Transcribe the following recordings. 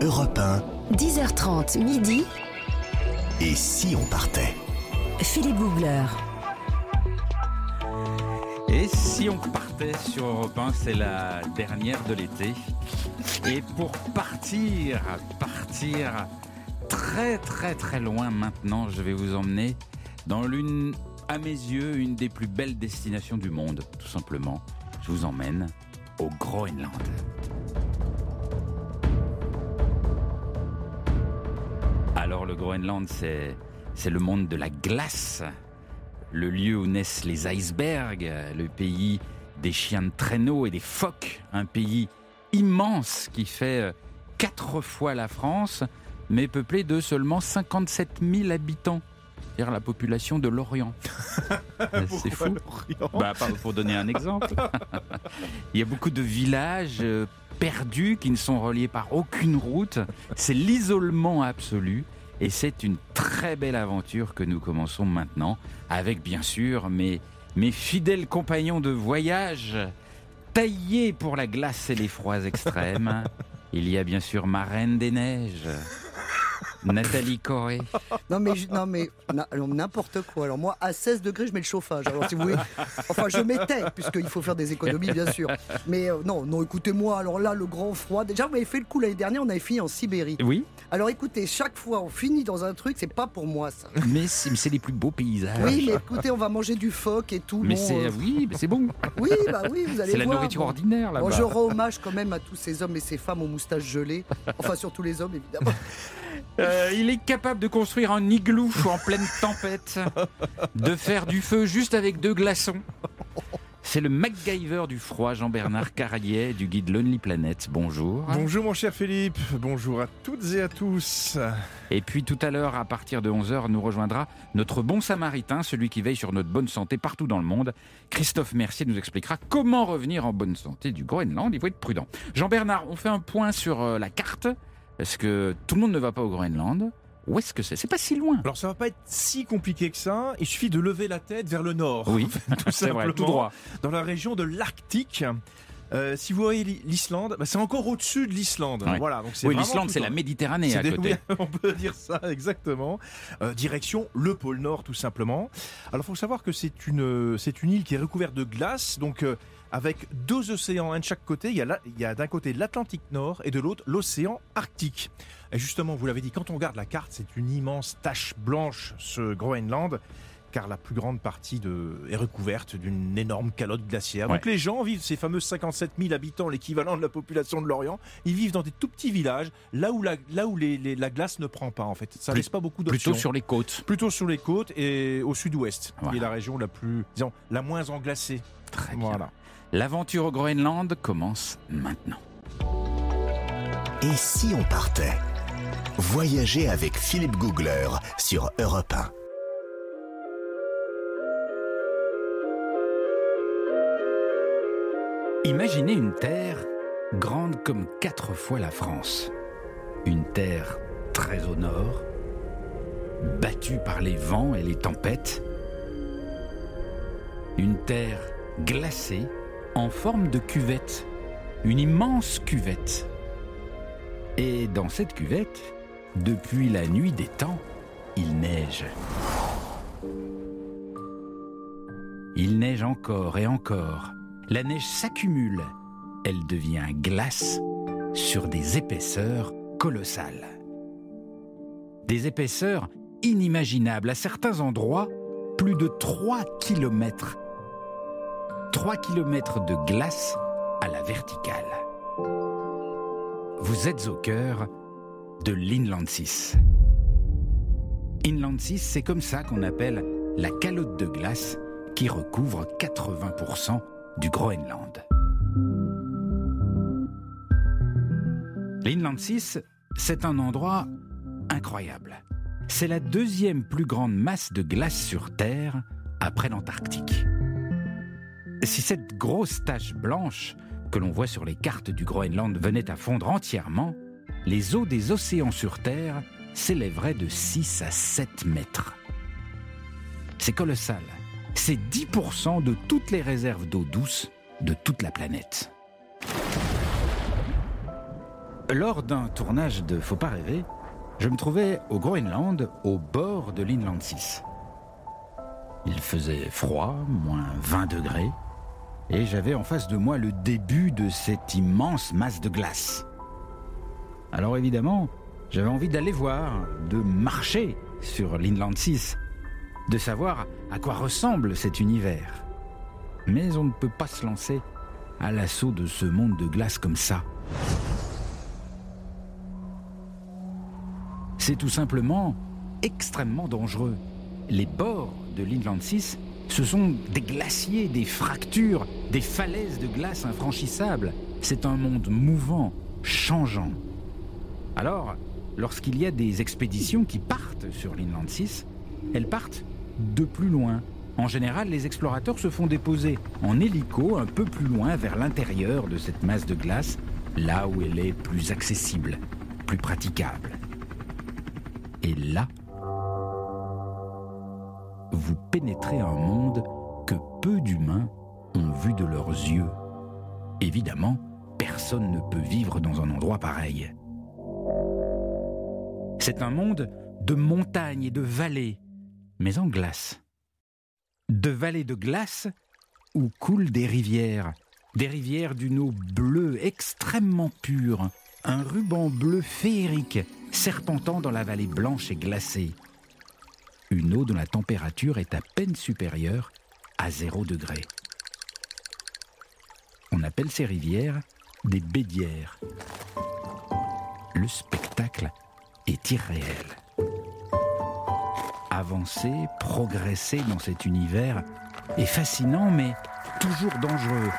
Europe 1. 10h30 midi. Et si on partait? Philippe Googler. Et si on partait sur Europe 1, c'est la dernière de l'été. Et pour partir, partir très très très loin maintenant, je vais vous emmener dans l'une, à mes yeux, une des plus belles destinations du monde, tout simplement. Je vous emmène au Groenland. Alors le Groenland, c'est, c'est le monde de la glace, le lieu où naissent les icebergs, le pays des chiens de traîneau et des phoques, un pays immense qui fait euh, quatre fois la France, mais peuplé de seulement 57 000 habitants. C'est-à-dire la population de l'Orient. C'est fou. Bah, pour donner un exemple. Il y a beaucoup de villages euh, perdus qui ne sont reliés par aucune route. C'est l'isolement absolu. Et c'est une très belle aventure que nous commençons maintenant, avec bien sûr mes, mes fidèles compagnons de voyage, taillés pour la glace et les froids extrêmes. Il y a bien sûr ma reine des neiges, Nathalie Corée. Non mais, je- non mais n'importe quoi. Alors moi, à 16 degrés, je mets le chauffage. Alors si vous voulez, enfin je mettais, puisqu'il faut faire des économies bien sûr. Mais euh, non, non, écoutez-moi. Alors là, le grand froid. Déjà, vous m'avez fait le coup l'année dernière. On avait fini en Sibérie. Oui, Alors écoutez, chaque fois, on finit dans un truc. C'est pas pour moi ça. mais c'est les plus beaux paysages. Oui, mais écoutez, on va manger du phoque et tout. Mais bon, c'est euh, oui, mais c'est bon. oui, bah oui, vous allez C'est la nourriture Bon. ordinaire là-bas. Bon, je rends hommage quand même à tous ces hommes et ces femmes aux moustaches gelées. Enfin, surtout les hommes, évidemment. Euh, il est capable de construire un igloo en pleine tempête, de faire du feu juste avec deux glaçons. C'est le MacGyver du froid, Jean-Bernard Carrier, du guide Lonely Planet. Bonjour. Bonjour mon cher Philippe, bonjour à toutes et à tous. Et puis tout à l'heure, à partir de 11h, nous rejoindra notre bon samaritain, celui qui veille sur notre bonne santé partout dans le monde. Christophe Mercier nous expliquera comment revenir en bonne santé du Groenland. Il faut être prudent. Jean-Bernard, on fait un point sur euh, la carte, parce que tout le monde ne va pas au Groenland? Où est-ce que c'est? C'est pas si loin. Alors ça va pas être si compliqué que ça, il suffit de lever la tête vers le nord. Oui, tout vrai, simplement. tout droit. Dans la région de l'Arctique. Euh, si vous voyez l'I- l'Islande, bah, c'est encore au-dessus de l'Islande. Ouais. Voilà, donc c'est Oui, l'Islande, c'est la Méditerranée à des- côté. oui, on peut dire ça exactement. Euh, direction le pôle Nord, tout simplement. Alors, faut savoir que c'est une c'est une île qui est recouverte de glace, donc euh, avec deux océans, un de chaque côté. Il y a d'un côté l'Atlantique Nord et de l'autre l'océan Arctique. Et justement, vous l'avez dit, quand on regarde la carte, c'est une immense tache blanche, ce Groenland. Car la plus grande partie de, est recouverte d'une énorme calotte glaciaire. Donc les gens vivent, ces fameux 57 000 habitants, l'équivalent de la population de l'Orient, ils vivent dans des tout petits villages, là où la, là où les, les- la glace ne prend pas en fait. Ça Plus- laisse pas beaucoup d'options. Plutôt sur les côtes. Plutôt sur les côtes et au sud-ouest, Voilà. qui est la région la plus, disons, la moins englacée. Très bien. L'aventure au Groenland commence maintenant. Et si on partait Voyager avec Philippe Googler sur Europe 1. Imaginez une terre grande comme quatre fois la France. Une terre très au nord, battue par les vents et les tempêtes. Une terre glacée en forme de cuvette, une immense cuvette. Et dans cette cuvette, depuis la nuit des temps, il neige. Il neige encore et encore. La neige s'accumule. Elle devient glace sur des épaisseurs colossales. Des épaisseurs inimaginables. À certains endroits, plus de 3 kilomètres. 3 kilomètres de glace à la verticale. Vous êtes au cœur de l'Inland 6. Inland 6, c'est comme ça qu'on appelle la calotte de glace qui recouvre 80% du Groenland. L'Inland 6, c'est un endroit incroyable. C'est la deuxième plus grande masse de glace sur Terre après l'Antarctique. Si cette grosse tache blanche que l'on voit sur les cartes du Groenland venait à fondre entièrement, les eaux des océans sur Terre s'élèveraient de 6 à 7 mètres. C'est colossal. C'est 10% de toutes les réserves d'eau douce de toute la planète. Lors d'un tournage de Faut pas rêver, je me trouvais au Groenland, au bord de l'Inland 6. Il faisait froid, moins 20 degrés, et j'avais en face de moi le début de cette immense masse de glace. Alors évidemment, j'avais envie d'aller voir, de marcher sur l'Inland 6, de savoir à quoi ressemble cet univers. Mais on ne peut pas se lancer à l'assaut de ce monde de glace comme ça. C'est tout simplement extrêmement dangereux. Les bords de l'Inland 6, ce sont des glaciers, des fractures, des falaises de glace infranchissables. C'est un monde mouvant, changeant. Alors, lorsqu'il y a des expéditions qui partent sur l'Inland 6, elles partent de plus loin. En général, les explorateurs se font déposer en hélico un peu plus loin vers l'intérieur de cette masse de glace, là où elle est plus accessible, plus praticable. Et là, vous pénétrez un monde que peu d'humains ont vu de leurs yeux. Évidemment, personne ne peut vivre dans un endroit pareil. C'est un monde de montagnes et de vallées, mais en glace. De vallées de glace où coulent des rivières, des rivières d'une eau bleue extrêmement pure, un ruban bleu féerique serpentant dans la vallée blanche et glacée. Une eau dont la température est à peine supérieure à 0 degré. On appelle ces rivières des bédières. Le spectacle est irréel. Avancer, progresser dans cet univers est fascinant mais toujours dangereux.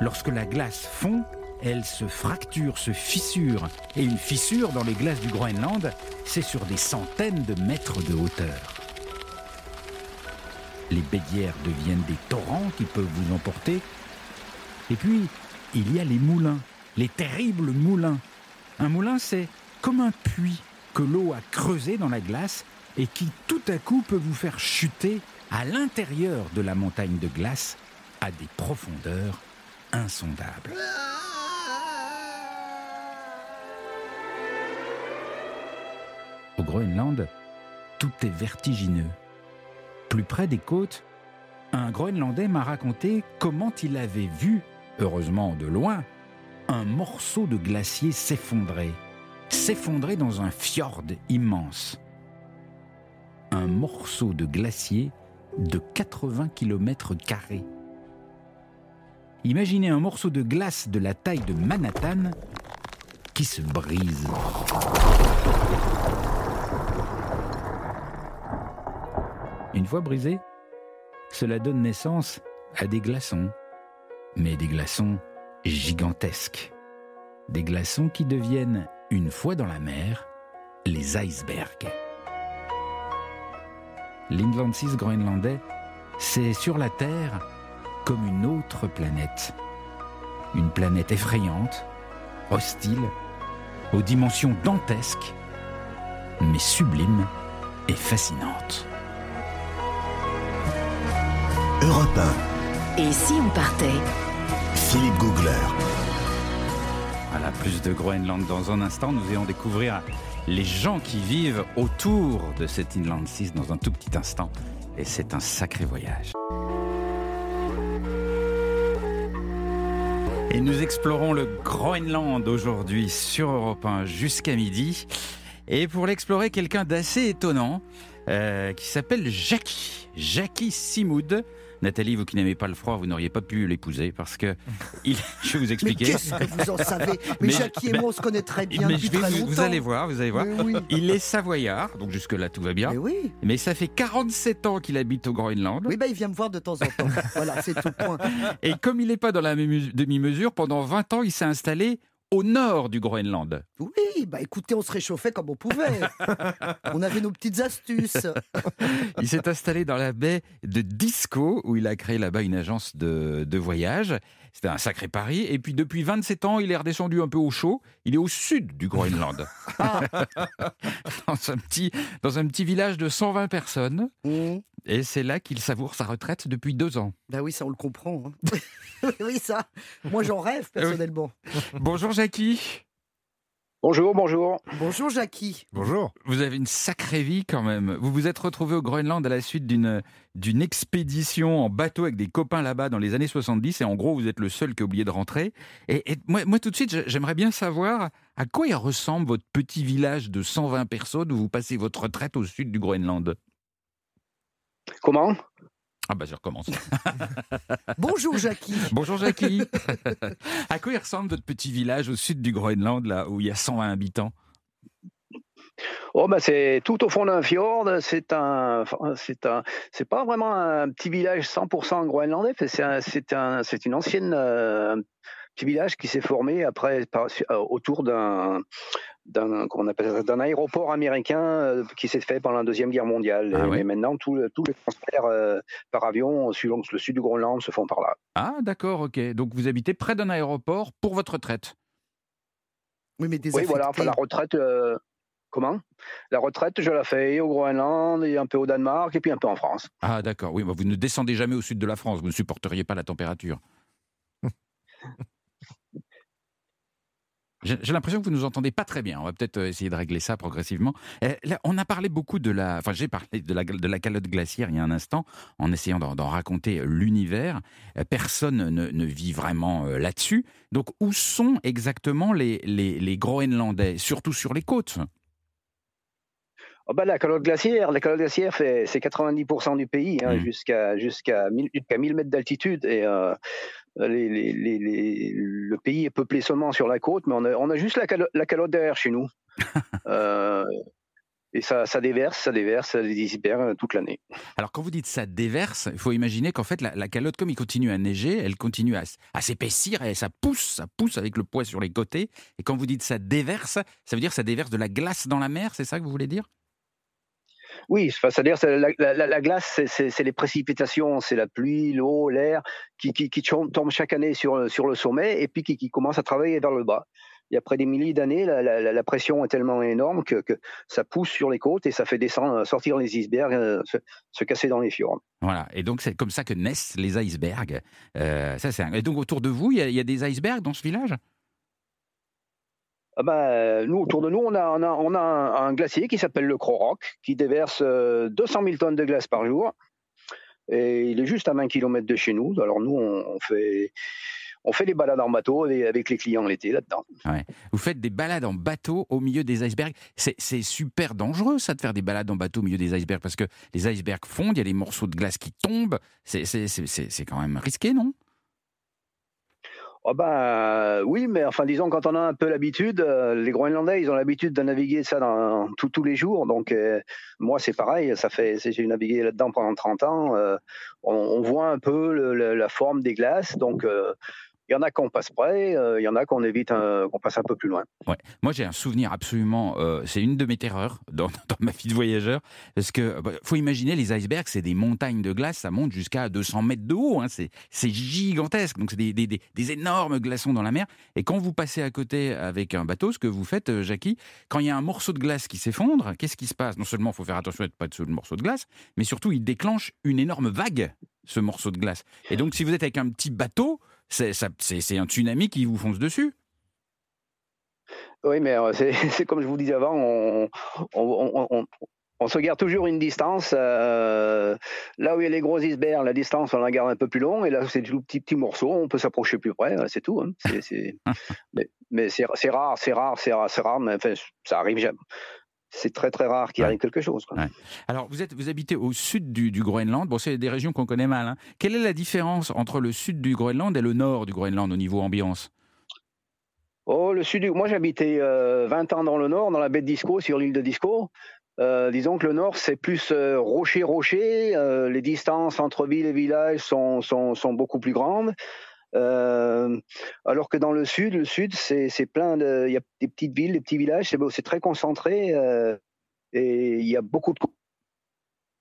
Lorsque la glace fond, elle se fracture, se fissure. Et une fissure dans les glaces du Groenland, c'est sur des centaines de mètres de hauteur. Les bédières deviennent des torrents qui peuvent vous emporter. Et puis, il y a les moulins, les terribles moulins. Un moulin, c'est comme un puits que l'eau a creusé dans la glace et qui tout à coup peut vous faire chuter à l'intérieur de la montagne de glace à des profondeurs insondables. Tout est vertigineux. Plus près des côtes, un Groenlandais m'a raconté comment il avait vu, heureusement de loin, un morceau de glacier s'effondrer, s'effondrer dans un fjord immense. Un morceau de glacier de 80 km. Imaginez un morceau de glace de la taille de Manhattan qui se brise. Une fois brisé, cela donne naissance à des glaçons, mais des glaçons gigantesques. Des glaçons qui deviennent, une fois dans la mer, les icebergs. L'Inland 6 groenlandais, c'est sur la Terre comme une autre planète. Une planète effrayante, hostile, aux dimensions dantesques, mais sublime et fascinante. Europe Et si on partait? 1, Philippe Googler. Voilà, plus de Groenland dans un instant. Nous allons découvrir les gens qui vivent autour de cet Inland 6 dans un tout petit instant. Et c'est un sacré voyage. Et nous explorons le Groenland aujourd'hui sur Europe 1 jusqu'à midi. Et pour l'explorer, quelqu'un d'assez étonnant euh, qui s'appelle Jackie. Jackie Simoud. Nathalie, vous qui n'aimez pas le froid, vous n'auriez pas pu l'épouser parce que il, je vais vous Mais expliquer. qu'est-ce que vous en savez Mais, Mais- Jackie et moi, on se connaît très bien Mais depuis je vais très vous, allez voir, vous allez voir. Oui. Il est savoyard, donc jusque-là tout va bien. Mais oui. Mais ça fait 47 ans qu'il habite au Groenland. Oui, bah, il vient me voir de temps en temps. voilà, c'est tout point. Et comme il n'est pas dans la demi-mesure, pendant 20 ans, il s'est installé au nord du Groenland. Oui, bah écoutez, on se réchauffait comme on pouvait. on avait nos petites astuces. Il s'est installé dans la baie de Disco, où il a créé là-bas une agence de, de voyage. C'était un sacré pari. Et puis depuis 27 ans, il est redescendu un peu au chaud. Il est au sud du Groenland. dans, un petit, dans un petit village de 120 personnes. Mmh. Et c'est là qu'il savoure sa retraite depuis deux ans. Bah oui, ça on le comprend. hein. oui, ça. Moi j'en rêve personnellement. Bonjour Jackie. Bonjour, bonjour. Bonjour Jackie. Bonjour. Vous avez une sacrée vie quand même. Vous vous êtes retrouvé au Groenland à la suite d'une d'une expédition en bateau avec des copains là-bas dans les années 70 et en gros vous êtes le seul qui a oublié de rentrer. Et, et moi, moi tout de suite j'aimerais bien savoir à quoi il ressemble votre petit village de 120 personnes où vous passez votre retraite au sud du Groenland. Comment? Ah bah je recommence. Bonjour Jackie. Bonjour Jackie. à quoi il ressemble votre petit village au sud du Groenland là où il y a 120 habitants? Oh bah c'est tout au fond d'un fjord. C'est un, c'est un, c'est pas vraiment un petit village 100% groenlandais. C'est un, c'est un, c'est une ancienne euh, petit village qui s'est formé après par, euh, autour d'un, d'un, aéroport américain euh, qui s'est fait pendant la deuxième guerre mondiale. Ah et, maintenant tous le- tous les transferts euh, par avion suivant le sud du Groenland se font par là. Ah d'accord, ok. Donc vous habitez près d'un aéroport pour votre retraite. Oui, mais Oui, désaffecté. voilà. Enfin la retraite. euh, Comment? La retraite, je la fais au Groenland, et un peu au Danemark, et puis un peu en France. Ah d'accord, oui, vous ne descendez jamais au sud de la France, vous ne supporteriez pas la température. J'ai l'impression que vous nous entendez pas très bien. On va peut-être euh, essayer de régler ça progressivement. Euh, là, on a parlé beaucoup de la, enfin j'ai parlé de la, de la calotte glaciaire il y a un instant, en essayant d'en raconter euh, l'univers. Personne ne, ne vit vraiment là-dessus. Donc où sont exactement les, les, les Groenlandais, surtout sur les côtes? Oh bah, la calotte glaciaire, la calotte glaciaire fait c'est 90% du pays hein, Mm. jusqu'à jusqu'à 1000 jusqu'à 1000 mètres d'altitude et euh, les, les, les, les- le pays est peuplé seulement sur la côte, mais on a, on a juste la, calo- la calotte d'air chez nous. Euh, et ça, ça déverse, ça déverse, ça icebergs euh, toute l'année. Alors quand vous dites ça déverse, il faut imaginer qu'en fait la, la calotte, comme il continue à neiger, elle continue à, à s'épaissir et ça pousse, ça pousse avec le poids sur les côtés. Et quand vous dites ça déverse, ça veut dire que ça déverse de la glace dans la mer, c'est ça que vous voulez dire? Oui, c'est-à-dire c'est la, la, la- la glace, c'est- les précipitations, c'est la pluie, l'eau, l'air qui, qui, qui tom- tombe chaque année sur, le sommet et puis qui, qui commence à travailler vers le bas. Et après des milliers d'années, la, pression est tellement énorme que, ça pousse sur les côtes et ça fait descendre, sortir les icebergs, euh, se, se casser dans les fjords. Voilà. Et donc c'est comme ça que naissent les icebergs. Euh, ça, un- Et donc autour de vous, il y, a, il y a des icebergs dans ce village? Ben, nous, autour de nous, on a, on a, on a un, glacier qui s'appelle le Croc, qui déverse euh, 200 000 tonnes de glace par jour. Et il est juste à 20 km de chez nous. Alors nous, on, fait, on fait des balades en bateau avec, les clients l'été là-dedans. Vous faites des balades en bateau au milieu des icebergs. C'est super dangereux, ça, de faire des balades en bateau au milieu des icebergs, parce que les icebergs fondent, il y a des morceaux de glace qui tombent. C'est quand même risqué, non? Ah ben, oui, mais enfin, disons, quand on a un peu l'habitude, euh, les Groenlandais, ils ont l'habitude de naviguer ça dans, tous les jours. Donc, euh, moi, c'est pareil. Ça fait, j'ai navigué là-dedans pendant 30 ans. euh, on, voit un peu la forme des glaces. Donc, il y en a qu'on passe près, euh, il y en a qu'on évite, un- qu'on passe un peu plus loin. Ouais. Moi, j'ai un souvenir absolument. euh, c'est une de mes terreurs dans, ma vie de voyageur. Parce que, bah, faut imaginer, les icebergs, c'est des montagnes de glace, ça monte jusqu'à 200 mètres de haut. hein, c'est, gigantesque. Donc, c'est des, énormes glaçons dans la mer. Et quand vous passez à côté avec un bateau, ce que vous faites, euh, Jackie, quand il y a un morceau de glace qui s'effondre, qu'est-ce qui se passe? Non seulement il faut faire attention à ne pas être sous le morceau de glace, mais surtout, il déclenche une énorme vague, ce morceau de glace. Et donc, si vous êtes avec un petit bateau, c'est, ça- c'est, c'est un tsunami qui vous fonce dessus. Oui, mais euh, c'est comme je vous disais avant, on, on, on- on- on se garde toujours une distance. euh, là où il y a les gros icebergs, la distance, on la garde un peu plus long. Et là, c'est tout petit petit morceau, on peut s'approcher plus près, c'est tout. hein. Mais c'est rare, c'est rare, c'est rare, c'est rare, mais enfin, ça arrive jamais. C'est très très rare qu'il Ouais. arrive quelque chose. quoi. Ouais. Alors, vous, êtes, vous habitez au sud du, du Groenland. Bon, c'est des régions qu'on connaît mal. hein. Quelle est la différence entre le sud du Groenland et le nord du Groenland au niveau ambiance? Oh, le sud, du- moi j'habitais euh, 20 ans dans le nord, dans la baie de Disco, sur l'île de Disco. Euh, disons que le nord, c'est plus euh, rocher-rocher. euh, les distances entre villes et villages sont, sont, sont beaucoup plus grandes. Euh, alors que dans le sud, le sud, c'est plein de. Il y a des petites villes, des petits villages, c'est c'est très concentré. euh, et il y a beaucoup de.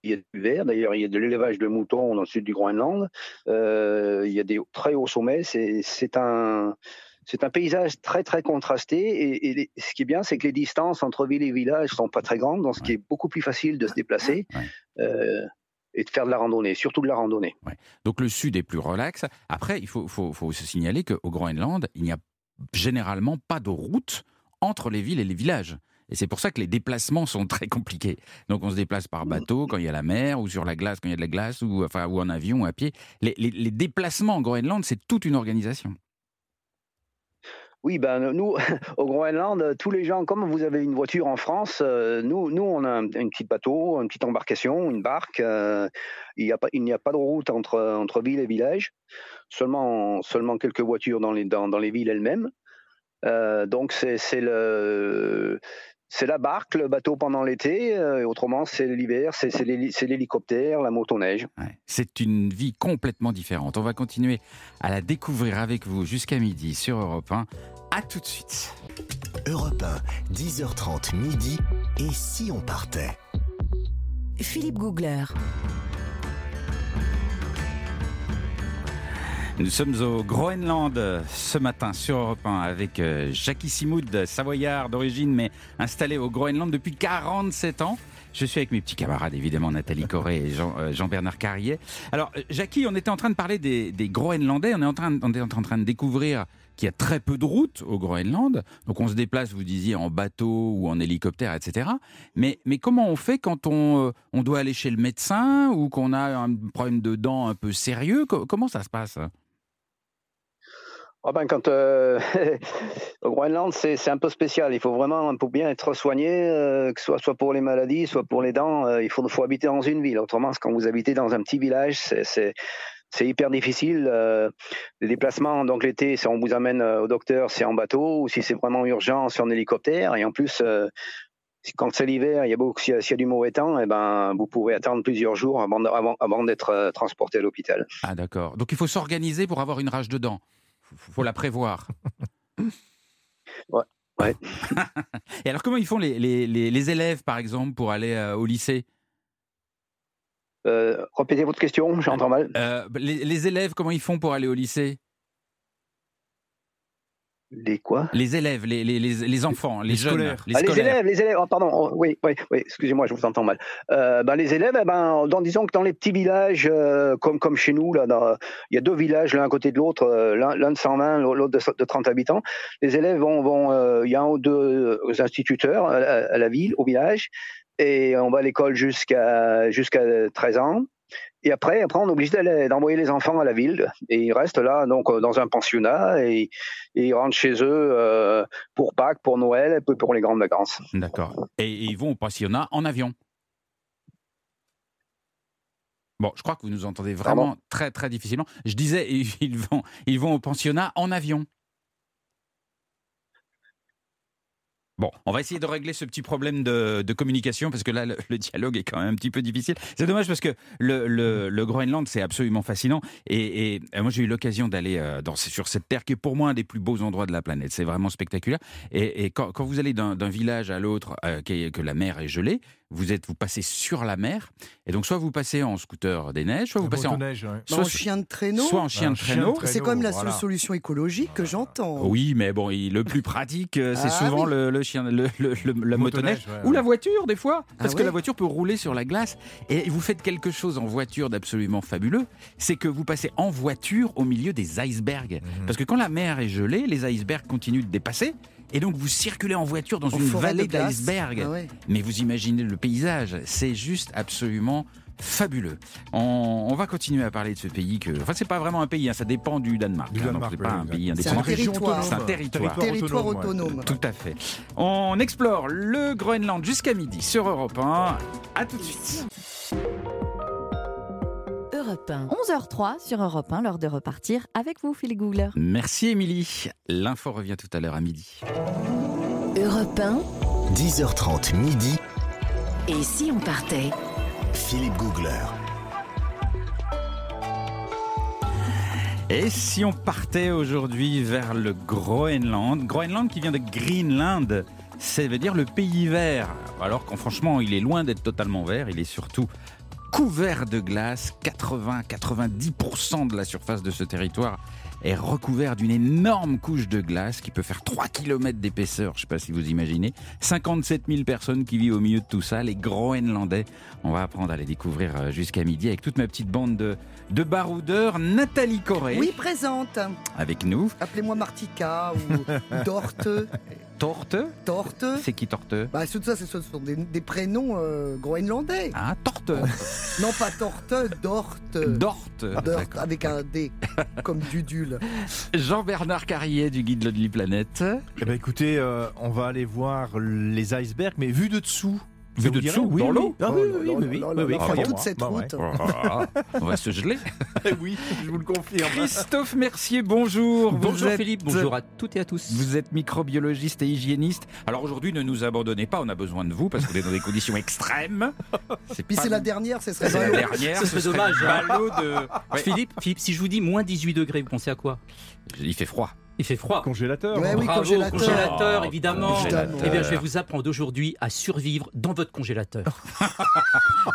il y a du vert. D'ailleurs, il y a de l'élevage de moutons dans le sud du Groenland. Euh, il y a des très hauts sommets. C'est un c'est un paysage très très contrasté et, ce qui est bien, c'est que les distances entre ville et village sont pas très grandes, donc ce qui est beaucoup plus facile de se déplacer. Et de faire de la randonnée, surtout de la randonnée. Donc le sud est plus relax. Après, il faut, faut, faut se signaler qu'au Groenland, il n'y a généralement pas de route entre les villes et les villages. Et c'est pour ça que les déplacements sont très compliqués. Donc on se déplace par bateau quand il y a la mer, ou sur la glace quand il y a de la glace, ou, en avion, ou à pied. Les, les déplacements en Groenland, c'est toute une organisation. Oui, ben nous, au Groenland, tous les gens, comme vous avez une voiture en France, euh, nous, nous, on a un, petit bateau, une petite embarcation, une barque. Euh, il n'y a pas, de route entre entre ville et village. Seulement, seulement quelques voitures dans les dans, dans les villes elles-mêmes. Euh, donc c'est le c'est la barque, le bateau pendant l'été, et autrement c'est l'hiver, c'est l'hélicoptère, la motoneige. c'est une vie complètement différente. On va continuer à la découvrir avec vous jusqu'à midi sur Europe 1. A tout de suite. Europe 1, 10h30 midi. Et si on partait? Philippe Googler. Nous sommes au Groenland ce matin sur Europe 1 avec euh, Jackie Simoud, savoyard d'origine mais installé au Groenland depuis 47 ans. Je suis avec mes petits camarades, évidemment, Nathalie Corré et euh, Jean-Bernard Carrier. Alors, euh, Jackie, on était en train de parler des, Groenlandais, on est, en train, de découvrir qu'il y a très peu de routes au Groenland. Donc on se déplace, vous disiez, en bateau ou en hélicoptère, etc. Mais, comment on fait quand on doit aller chez le médecin ou qu'on a un problème de dents un peu sérieux? Comment ça se passe? Ah ben quand euh, au Groenland c'est un peu spécial. Il faut vraiment pour bien être soigné, euh, que ce soit soit pour les maladies, soit pour les dents, euh, il faut, faut habiter dans une ville. Autrement, quand vous habitez dans un petit village, c'est hyper difficile. les déplacements, donc l'été, on vous amène au docteur, c'est en bateau, ou si c'est vraiment urgent, c'est en hélicoptère. Et en plus, quand c'est l'hiver, il y a beaucoup, s'il y, a du mauvais temps, et eh ben, vous pouvez attendre plusieurs jours avant, avant, avant d'être transporté à l'hôpital. Ah d'accord. Donc il faut s'organiser pour avoir une rage de dents faut la prévoir. ouais. Et alors, comment ils font les, les, les élèves, par exemple, pour aller euh, au lycée? Euh, Répétez votre question, j'entends mal. Euh, les, les, élèves, comment ils font pour aller au lycée? Les quoi? Les élèves, les, les, les, enfants, les, jeunes. Les, ah, les, élèves, les élèves. Oh, pardon. Oh, oui, oui, oui. Excusez-moi, je vous entends mal. Euh, ben, les élèves, eh ben, dans, disons que dans les petits villages, euh, comme comme chez nous, là, il y a deux villages l'un à côté de l'autre, euh, l'un de 120, l'autre de, 30 habitants. Les élèves vont, vont il y a un ou deux instituteurs à, la ville, au village, et on va à l'école jusqu'à jusqu'à 13 ans. Et après, après, on est obligé d'envoyer les enfants à la ville. Et ils restent là, donc, euh, dans un pensionnat. Et, ils rentrent chez eux euh, pour Pâques, pour Noël, et puis pour les grandes vacances. D'accord. Et, ils vont au pensionnat en avion? Bon, je crois que vous nous entendez vraiment très, très difficilement. Je disais, ils vont, ils vont au pensionnat en avion. Bon, on va essayer de régler ce petit problème de, communication parce que là, le, dialogue est quand même un petit peu difficile. C'est dommage parce que le, Groenland, c'est absolument fascinant. Et, moi, j'ai eu l'occasion d'aller euh, sur cette terre qui est pour moi un des plus beaux endroits de la planète. C'est vraiment spectaculaire. Et, quand, vous allez d'un village à l'autre, euh, que la mer est gelée, vous êtes, vous passez sur la mer, et donc soit vous passez en scooter des neiges, soit vous passez en, soit, chien de traîneau, soit en chien de traîneau. C'est quand même la seule solution écologique que j'entends. Oui, mais bon, le plus pratique, euh, c'est ah souvent le, chien, le, la motoneige ou la voiture des fois, ah parce que la voiture peut rouler sur la glace. Et vous faites quelque chose en voiture d'absolument fabuleux, c'est que vous passez en voiture au milieu des icebergs, mhm. parce que quand la mer est gelée, les icebergs continuent de dépasser. Et donc vous circulez en voiture dans une vallée d'iceberg. Ah Mais vous imaginez le paysage, c'est juste absolument fabuleux. On, va continuer à parler de ce pays que, enfin, c'est pas vraiment un pays, hein, ça dépend du Danemark. Du hein, c'est pas un pays indépendant. C'est un territoire. territoire, autonome. Tout à fait. On explore le Groenland jusqu'à midi sur Europe 1. À tout de suite. 11h03 sur Europe 1, l'heure de repartir avec vous, Philippe Googler. Merci, Émilie. L'info revient tout à l'heure à midi. Europe 1. 10h30 midi. Et si on partait? Philippe Googler. Et si on partait aujourd'hui vers le Groenland? Groenland qui vient de Greenland, ça veut dire le pays vert. Alors qu'en franchement, il est loin d'être totalement vert, il est surtout couvert de glace. 80-90% de la surface de ce territoire est recouvert d'une énorme couche de glace qui peut faire 3 km d'épaisseur, je ne sais pas si vous imaginez. 57 000 personnes qui vivent au milieu de tout ça, les Groenlandais. On va apprendre à les découvrir euh, jusqu'à midi avec toute ma petite bande de, de baroudeurs. Nathalie Corée Oui, présente. avec nous. Appelez-moi Martika ou Dorte. Torte Torte. C'est qui Torte Bah, tout ça, ce sont des, des prénoms euh, groenlandais. Ah, Torte Non, pas Torte, Dorte. Dorte Dorte, avec un D, comme Jean-Bernard Carrier du guide Lonely Planet. Eh ben écoutez, euh, on va aller voir les icebergs, mais vu de dessous. Vu de dessous, oui, dans oui. l'eau Ah oui, oui, oui, oui, croyez-moi. toute cette route. On va se geler. oui, je vous le confirme. Christophe Mercier, bonjour. Bonjour Philippe, bonjour à toutes et à tous. Vous êtes microbiologiste et hygiéniste. Alors aujourd'hui, ne nous abandonnez pas, on a besoin de vous parce qu'on est dans des conditions extrêmes. Puis c'est la dernière, ce serait C'est la dernière. Ce serait dommage, hein. Philippe, Philippe, si je vous dis moins 18 degrés, vous pensez à quoi? Il fait froid. Il fait froid. Congélateur. Ouais, oui, Bravo, congélateur. congélateur, Oh, évidemment. congélateur. Eh bien, je vais vous apprendre aujourd'hui à survivre dans votre congélateur.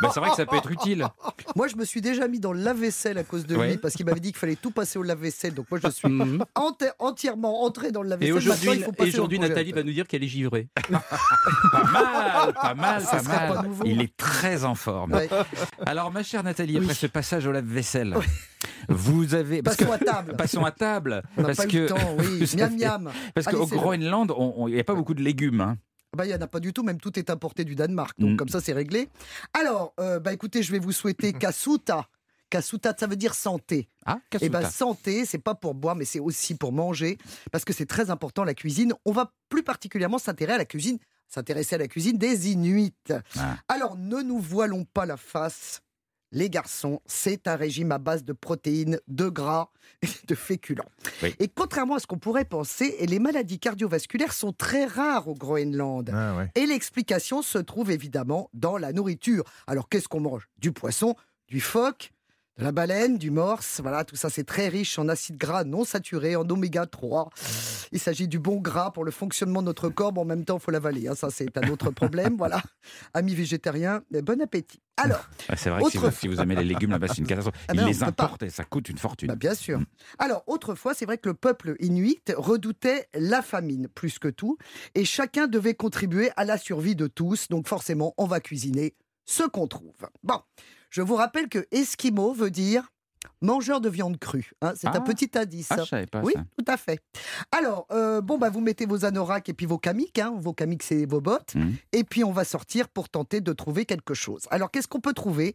Bah, c'est vrai que ça peut être utile. Moi, je me suis déjà mis dans le lave-vaisselle à cause de Ouais. lui, parce qu'il m'avait dit qu'il fallait tout passer au lave-vaisselle. Donc moi, je suis Mhm. enti- entièrement entré dans le lave-vaisselle. et aujourd'hui Nathalie va nous dire qu'elle est givrée. Pas mal, pas mal, Ça pas mal. pas nouveau. Il est très en forme. Ouais. Alors, ma chère Nathalie, Oui. après ce passage au lave-vaisselle, vous avez... parce Passons que- à table. Passons à table. On parce pas que... eu le temps, oui. vous Miam avez- miam. Parce qu'au Groenland, il n'y a pas beaucoup de légumes. hein. Bah, il n'y en a pas du tout, même tout est importé du Danemark. Donc Mm. comme ça, c'est réglé. Alors, euh, bah, écoutez, je vais vous souhaiter Kasuta. Kasuta, ça veut dire santé. Ah, Et ben Kasuta. santé, c'est pas pour boire, mais c'est aussi pour manger, parce que c'est très important la cuisine. On va plus particulièrement s'intéresser à la cuisine, s'intéresser à la cuisine des Inuits. Ah. Alors ne nous voilons pas la face. Les garçons, c'est un régime à base de protéines, de gras et de féculents. Oui. Et contrairement à ce qu'on pourrait penser, les maladies cardiovasculaires sont très rares au Groenland. Ah ouais. Et l'explication se trouve évidemment dans la nourriture. Alors qu'est-ce qu'on mange? Du poisson, du phoque, la baleine, du morse. Voilà, tout ça c'est très riche en acides gras non saturés, en oméga 3. Il s'agit du bon gras pour le fonctionnement de notre corps. Bon, en même temps, il faut l'avaler. hein. Ça c'est un autre problème. Voilà, amis végétariens, mais bon appétit. Alors, Ah, c'est vrai que si vous, Autrefois- si vous aimez les légumes là-bas, c'est une catastrophe. Ah ben, les importent et ça coûte une fortune. Bah, bien sûr. Alors, autrefois, c'est vrai que le peuple inuit redoutait la famine plus que tout, et chacun devait contribuer à la survie de tous. Donc, forcément, on va cuisiner ce qu'on trouve. Bon, je vous rappelle que Esquimau veut dire mangeur de viande crue. hein. c'est Ah. un petit indice. Ah, je savais pas Oui, ça. tout à fait. Alors, euh, bon, bah, vous mettez vos anoraks et puis vos kamiks. hein. Vos kamiks, c'est vos bottes. Mhm. Et puis, on va sortir pour tenter de trouver quelque chose. Alors, qu'est-ce qu'on peut trouver?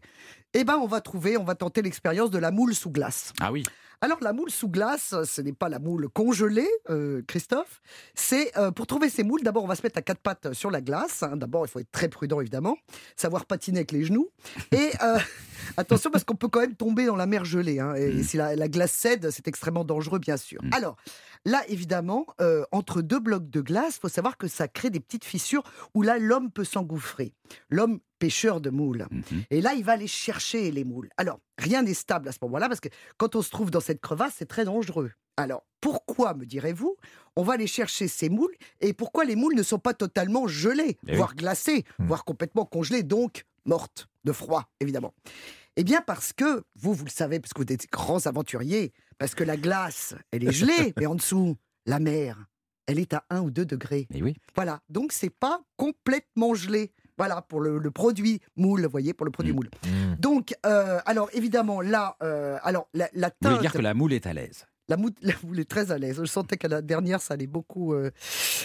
Eh ben, on va trouver, on va tenter l'expérience de la moule sous glace. Ah oui, Alors la moule sous glace, ce n'est pas la moule congelée, euh, Christophe. C'est euh, pour trouver ces moules. D'abord, on va se mettre à quatre pattes sur la glace. hein. D'abord, il faut être très prudent évidemment, savoir patiner avec les genoux. Et attention parce qu'on peut quand même tomber dans la mer gelée. hein. Et si la, la glace cède, c'est extrêmement dangereux, bien sûr. Mm. Alors là, évidemment, euh, entre deux blocs de glace, faut savoir que ça crée des petites fissures où là, l'homme peut s'engouffrer. L'homme pêcheur de moules. Mhm. Et là, il va aller chercher les moules. Alors, rien n'est stable à ce moment-là, parce que quand on se trouve dans cette crevasse, c'est très dangereux. Alors, pourquoi, me direz-vous, on va aller chercher ces moules et pourquoi les moules ne sont pas totalement gelées, Eh oui. voire glacées, Hmm. voire complètement congelées, donc mortes de froid, évidemment Eh bien, parce que, vous, vous le savez, parce que vous êtes des grands aventuriers, parce que la glace, elle est gelée, mais en dessous, la mer, elle est à 1 ou 2 degrés. mais oui. Voilà, donc c'est pas complètement gelé. Voilà, pour le, le produit moule, vous voyez, pour le produit Mm. moule. Mmh. Donc, euh, alors évidemment, là, euh, alors la, la Vous voulez teinte, dire que la moule est à l'aise la, moule, la moule est très à l'aise. Je sentais qu'à la dernière, ça allait beaucoup, euh,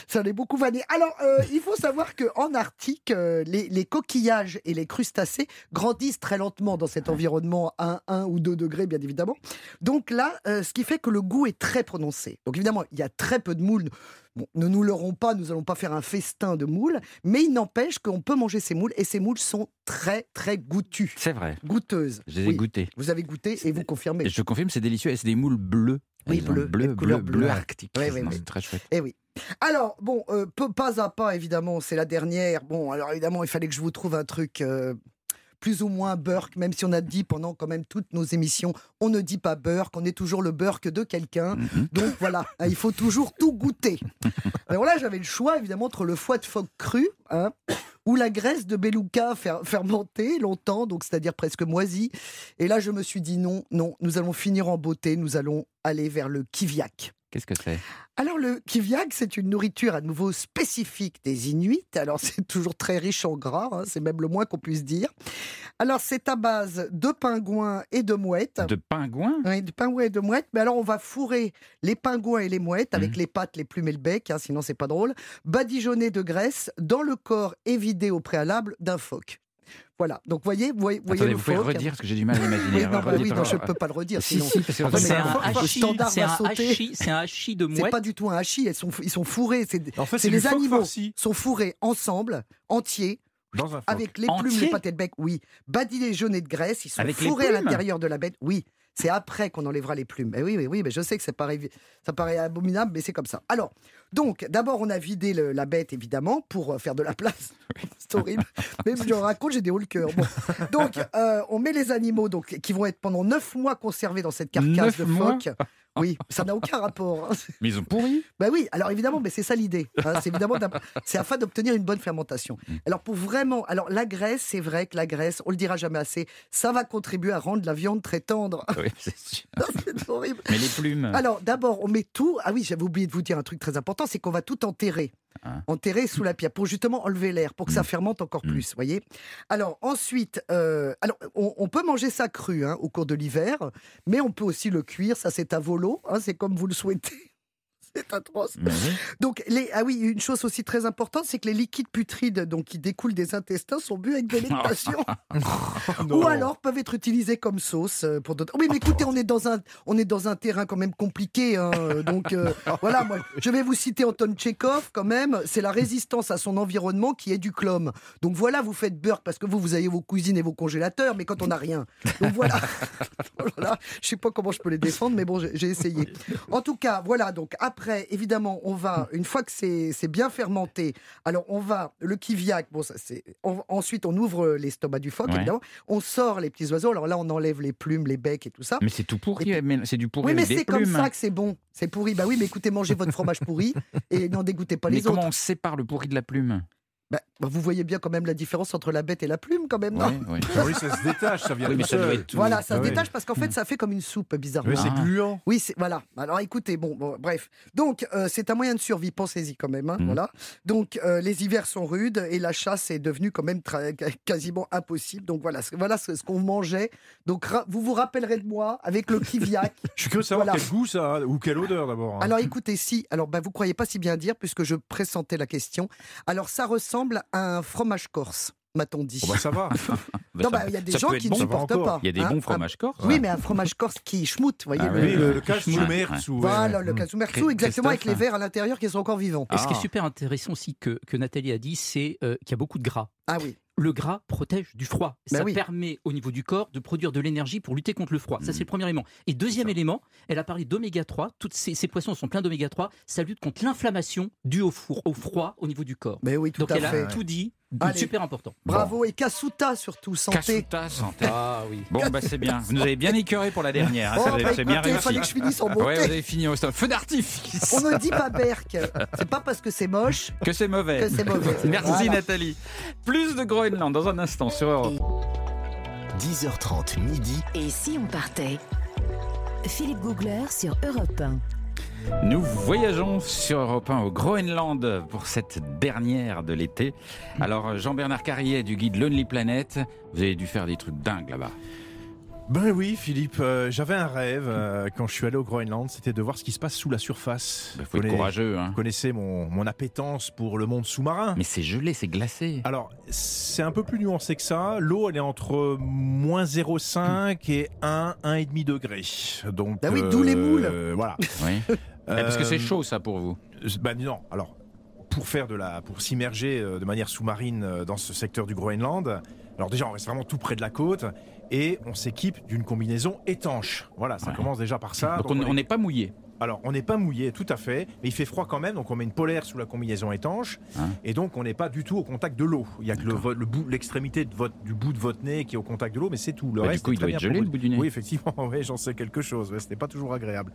ça allait beaucoup vanner. Alors, euh, il faut savoir que en Arctique, euh, les, les coquillages et les crustacés grandissent très lentement dans cet environnement à 1 ou 2 degrés, bien évidemment. Donc là, ce qui fait que le goût est très prononcé. Donc évidemment, il y a très peu de moules. Bon, ne nous leurrons pas, nous allons pas faire un festin de moules, mais il n'empêche qu'on peut manger ces moules et ces moules sont très très goûtues, C'est vrai. goûteuses. Je les ai Oui, goûtés. Vous avez goûté et vous confirmez. Et je confirme, c'est délicieux. Et c'est des moules bleues. Oui, bleu, bleu, bleue. bleu arctique. Oui, oui, oui. C'est très chouette. Eh oui. Alors, bon, euh, peu- pas à pas, évidemment, c'est la dernière. Bon, alors évidemment, il fallait que je vous trouve un truc euh, plus ou moins Burke, même si on a dit pendant quand même toutes nos émissions, on ne dit pas Burke, on est toujours le Burke de quelqu'un. Mhm. Donc voilà, il faut toujours tout goûter. Alors là, j'avais le choix, évidemment, entre le foie de phoque cru hein, ou la graisse de beluga fer- fermentée longtemps, donc c'est-à-dire presque moisie. Et là, je me suis dit non, non, nous allons finir en beauté, nous allons aller vers le kiviak. Qu'est-ce que c'est? Alors le kiviak, c'est une nourriture à nouveau spécifique des Inuits. Alors c'est toujours très riche en gras, hein, c'est même le moins qu'on puisse dire. Alors c'est à base de pingouins et de mouettes. De pingouins? Oui, de pingouins et de mouettes. Mais alors, on va fourrer les pingouins et les mouettes avec Mhm. les pattes, les plumes et le bec, hein, sinon c'est pas drôle. Badigeonner de graisse dans le corps et vidé au préalable d'un phoque. Voilà. Donc, voyez, voyez, voyez Attendez, le vous pouvez redire parce que j'ai du mal à imaginer. Oui, non, bah oui, non, je peux pas le redire. Si, sinon. si, mais C'est un hachis, c'est c'est de C'est mouette. pas du tout un hachis, elles sont, ils sont fourrés. C'est En fait, c'est c'est les animaux farci sont fourrés ensemble, entiers, dans un avec les plumes, Entier les pattes et le bec, oui. Badigeonnés de graisse, ils sont Avec fourrés à l'intérieur de la bête, oui. C'est après qu'on enlèvera les plumes. Eh oui, oui, oui, mais je sais que ça paraît, ça paraît abominable, mais c'est comme ça. Alors, donc, d'abord, on a vidé le- la bête, évidemment, pour euh, faire de la place. c'est horrible. Mais je raconte, j'ai des hauts le cœur. Bon. Donc, euh, on met les animaux donc, qui vont être pendant neuf mois conservés dans cette carcasse Neuf de mois phoque. Oui, ça n'a aucun rapport. hein. Mais ils ont pourri Ben oui, alors évidemment, mais c'est ça l'idée. hein, c'est évidemment, c'est afin d'obtenir une bonne fermentation. Mm. Alors pour vraiment, alors la graisse, c'est vrai que la graisse, on le dira jamais assez, ça va contribuer à rendre la viande très tendre. Oui, c'est sûr. c'est horrible. Mais les plumes Alors d'abord, on met tout. Ah oui, j'avais oublié de vous dire un truc très important, c'est qu'on va tout enterrer. Ah. Enterrer sous la pierre pour justement enlever l'air, pour que ça Mm. fermente encore Mm. plus, voyez. Alors ensuite, euh, alors on, on peut manger ça cru hein, au cours de l'hiver, mais on peut aussi le cuire. Ça, c'est à volo, hein, c'est comme vous le souhaitez. C'est atroce. Oui. Donc, les, ah oui, une chose aussi très importante, c'est que les liquides putrides donc, qui découlent des intestins sont bu avec délectation. Ou alors peuvent être utilisés comme sauce euh, pour d'autres. Oui, mais écoutez, on est dans un, on est dans un terrain quand même compliqué. hein, donc, euh, voilà, moi, je vais vous citer Anton Tchekhov quand même. C'est la résistance à son environnement qui est du clome. Donc voilà, vous faites beurre parce que vous, vous avez vos cuisines et vos congélateurs, mais quand on n'a rien. Donc voilà. voilà. Je sais pas comment je peux les défendre, mais bon, j'ai j'ai essayé. En tout cas, voilà. Donc après, évidemment, on va une fois que c'est bien fermenté. Alors on va le kiviak. Bon, ça c'est. on- ensuite, on ouvre l'estomac du phoque. Ouais. Évidemment, on sort les petits oiseaux. Alors là, on enlève les plumes, les becs et tout ça. Mais c'est tout pourri, mais c'est du pourri Oui, mais c'est comme plumes. ça que c'est bon. C'est pourri. Bah oui, mais écoutez, mangez votre fromage pourri et n'en dégoûtez pas mais les comment autres. on sépare le pourri de la plume? Bah, bah, vous voyez bien quand même la différence entre la bête et la plume, quand même, non. Ah oui, ça se détache, ça vient Oui, mais ça doit être tout- Voilà, ça Ah se oui. détache parce qu'en fait, ça fait comme une soupe, bizarrement. Oui, c'est Ah. gluant. Oui, c'est voilà. Alors écoutez, bon, bon, bref. Donc euh, c'est un moyen de survie. Pensez-y quand même. hein, Mhm. Voilà. Donc euh, les hivers sont rudes et la chasse est devenue quand même quasiment impossible. Donc voilà, voilà ce, ce qu'on mangeait. Donc vous vous rappellerez de moi avec le kiviak. Je suis curieux de savoir Voilà. quel goût ça a, ou quelle odeur d'abord. hein. Alors écoutez, si. Alors bah, vous croyez pas si bien dire puisque je pressentais la question. Alors ça ressemble à un fromage corse, m'a-t-on dit. Bon, bah, ça va. Bah, non, ça- bah, il y a des ça gens qui bon. ne supportent pas. Il y a des hein. bons fromages corse. Oui, mais un fromage corse qui schmoute, vous voyez. Ah le- oui, Oui, le- le. Voilà, le Mm. cassoumerçou, Christ- exactement, avec les vers à l'intérieur qui sont encore vivants. Et ce qui est Ah. super intéressant aussi que, que Nathalie a dit, c'est euh, qu'il y a beaucoup de gras. Ah oui. Le gras protège du froid. Ben ça oui. permet au niveau du corps de produire de l'énergie pour lutter contre le froid. Ça, Mhm. c'est le premier élément. Et deuxième élément, elle a parlé d'oméga 3. Toutes ces, ces poissons sont pleins d'oméga 3. Ça lutte contre l'inflammation due au, four, au froid au niveau du corps. Mais oui, tout Donc à elle fait. a tout dit. Allez. Super important. Bravo et Kasuta surtout, santé. Kasuta, santé. Ah oui. Bon, bah c'est bien. Vous nous avez bien écœuré pour la dernière. hein, Oh, bah, c'est bien écoutez, il réussi. fallait que je finisse en Ouais, beauté. vous avez fini au stop. Feu d'artifice. On ne dit pas Berck. C'est pas parce que c'est moche Que c'est mauvais. que c'est mauvais. Merci Voilà. Nathalie. Plus de Groenland dans un instant sur Europe. 10h30 midi. Et si on partait? Philippe Googler sur Europe 1. Nous voyageons sur Europe 1 au Groenland pour cette dernière de l'été. Alors Jean-Bernard Carrier du guide Lonely Planet, vous avez dû faire des trucs dingues là-bas. Ben oui, Philippe, euh, j'avais un rêve euh, quand je suis allé au Groenland, c'était de voir ce qui se passe sous la surface. Il Vous faut être courageux. Hein. Vous connaissez mon, mon appétence pour le monde sous-marin. Mais c'est gelé, c'est glacé. Alors, c'est un peu plus nuancé que ça. L'eau, elle est entre moins 0,5 et 1, 1,5 degré. Donc, Bah oui, d'où les moules. euh, Voilà. Oui. Parce que c'est Euh, chaud ça pour vous. Ben non, alors pour faire de la, pour s'immerger euh, de manière sous-marine euh, dans ce secteur du Groenland, alors déjà on reste vraiment tout près de la côte et on s'équipe d'une combinaison étanche. Voilà, ça Ouais. commence déjà par ça. Donc Donc, on on on est- n'est pas mouillé. alors on n'est pas mouillé, tout à fait, mais il fait froid quand même, donc on met une polaire sous la combinaison étanche Hein. et donc on n'est pas du tout au contact de l'eau. Il y a que le, vo- le bout, l'extrémité de votre, du bout de votre nez qui est au contact de l'eau, mais c'est tout. Le Bah, du reste coup, est il doit être gelé le bout du nez. Oui, effectivement, ouais, j'en sais quelque chose. Ouais, ce n'est pas toujours agréable.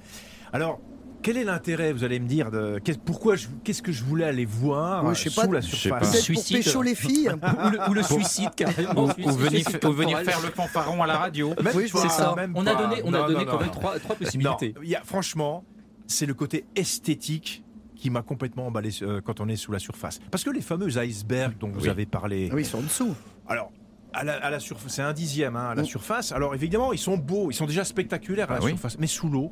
Alors, quel est l'intérêt, vous allez me dire, de, qu'est- pourquoi je- qu'est-ce que je voulais aller voir Oui, je sais sous pas. la Je sais surface? pas. Peut-être pour Suicide. pécho les filles. ou, le, ou le suicide carrément. Ou, ou venir, ou faire le fanfaron à la radio. Même Oui, pas, c'est ça. même On a donné, on a donné non, quand non, même non. trois, trois Non, possibilités. il y a- franchement, c'est le côté esthétique qui m'a complètement emballé euh, quand on est sous la surface. Parce que les fameux icebergs dont vous avez parlé, Ah oui, ils sont en dessous. alors à la, à la surface, c'est un dixième hein, à la surface. Alors évidemment, ils sont beaux, ils sont déjà spectaculaires à la Ah oui. surface, mais sous l'eau.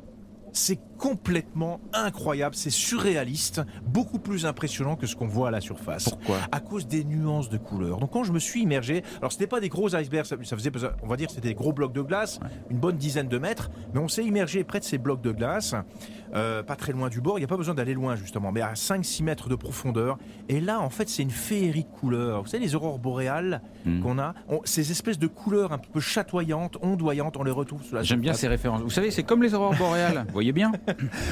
C'est complètement incroyable, c'est surréaliste, beaucoup plus impressionnant que ce qu'on voit à la surface. Pourquoi? À cause des nuances de couleurs. Donc quand je me suis immergé, alors ce n'était pas des gros icebergs, ça, faisait, on va dire, c'était des gros blocs de glace, une bonne dizaine de mètres, mais on s'est immergé près de ces blocs de glace, euh, pas très loin du bord. Il n'y a pas besoin d'aller loin justement, mais à 5-6 mètres de profondeur. Et là, en fait, c'est une féerie de couleurs. Vous savez, les aurores boréales Hmm. qu'on a, on- ces espèces de couleurs un peu chatoyantes, ondoyantes, on les retrouve sous la J'aime bien ces références. Vous savez, c'est comme les aurores boréales. Vous voyez bien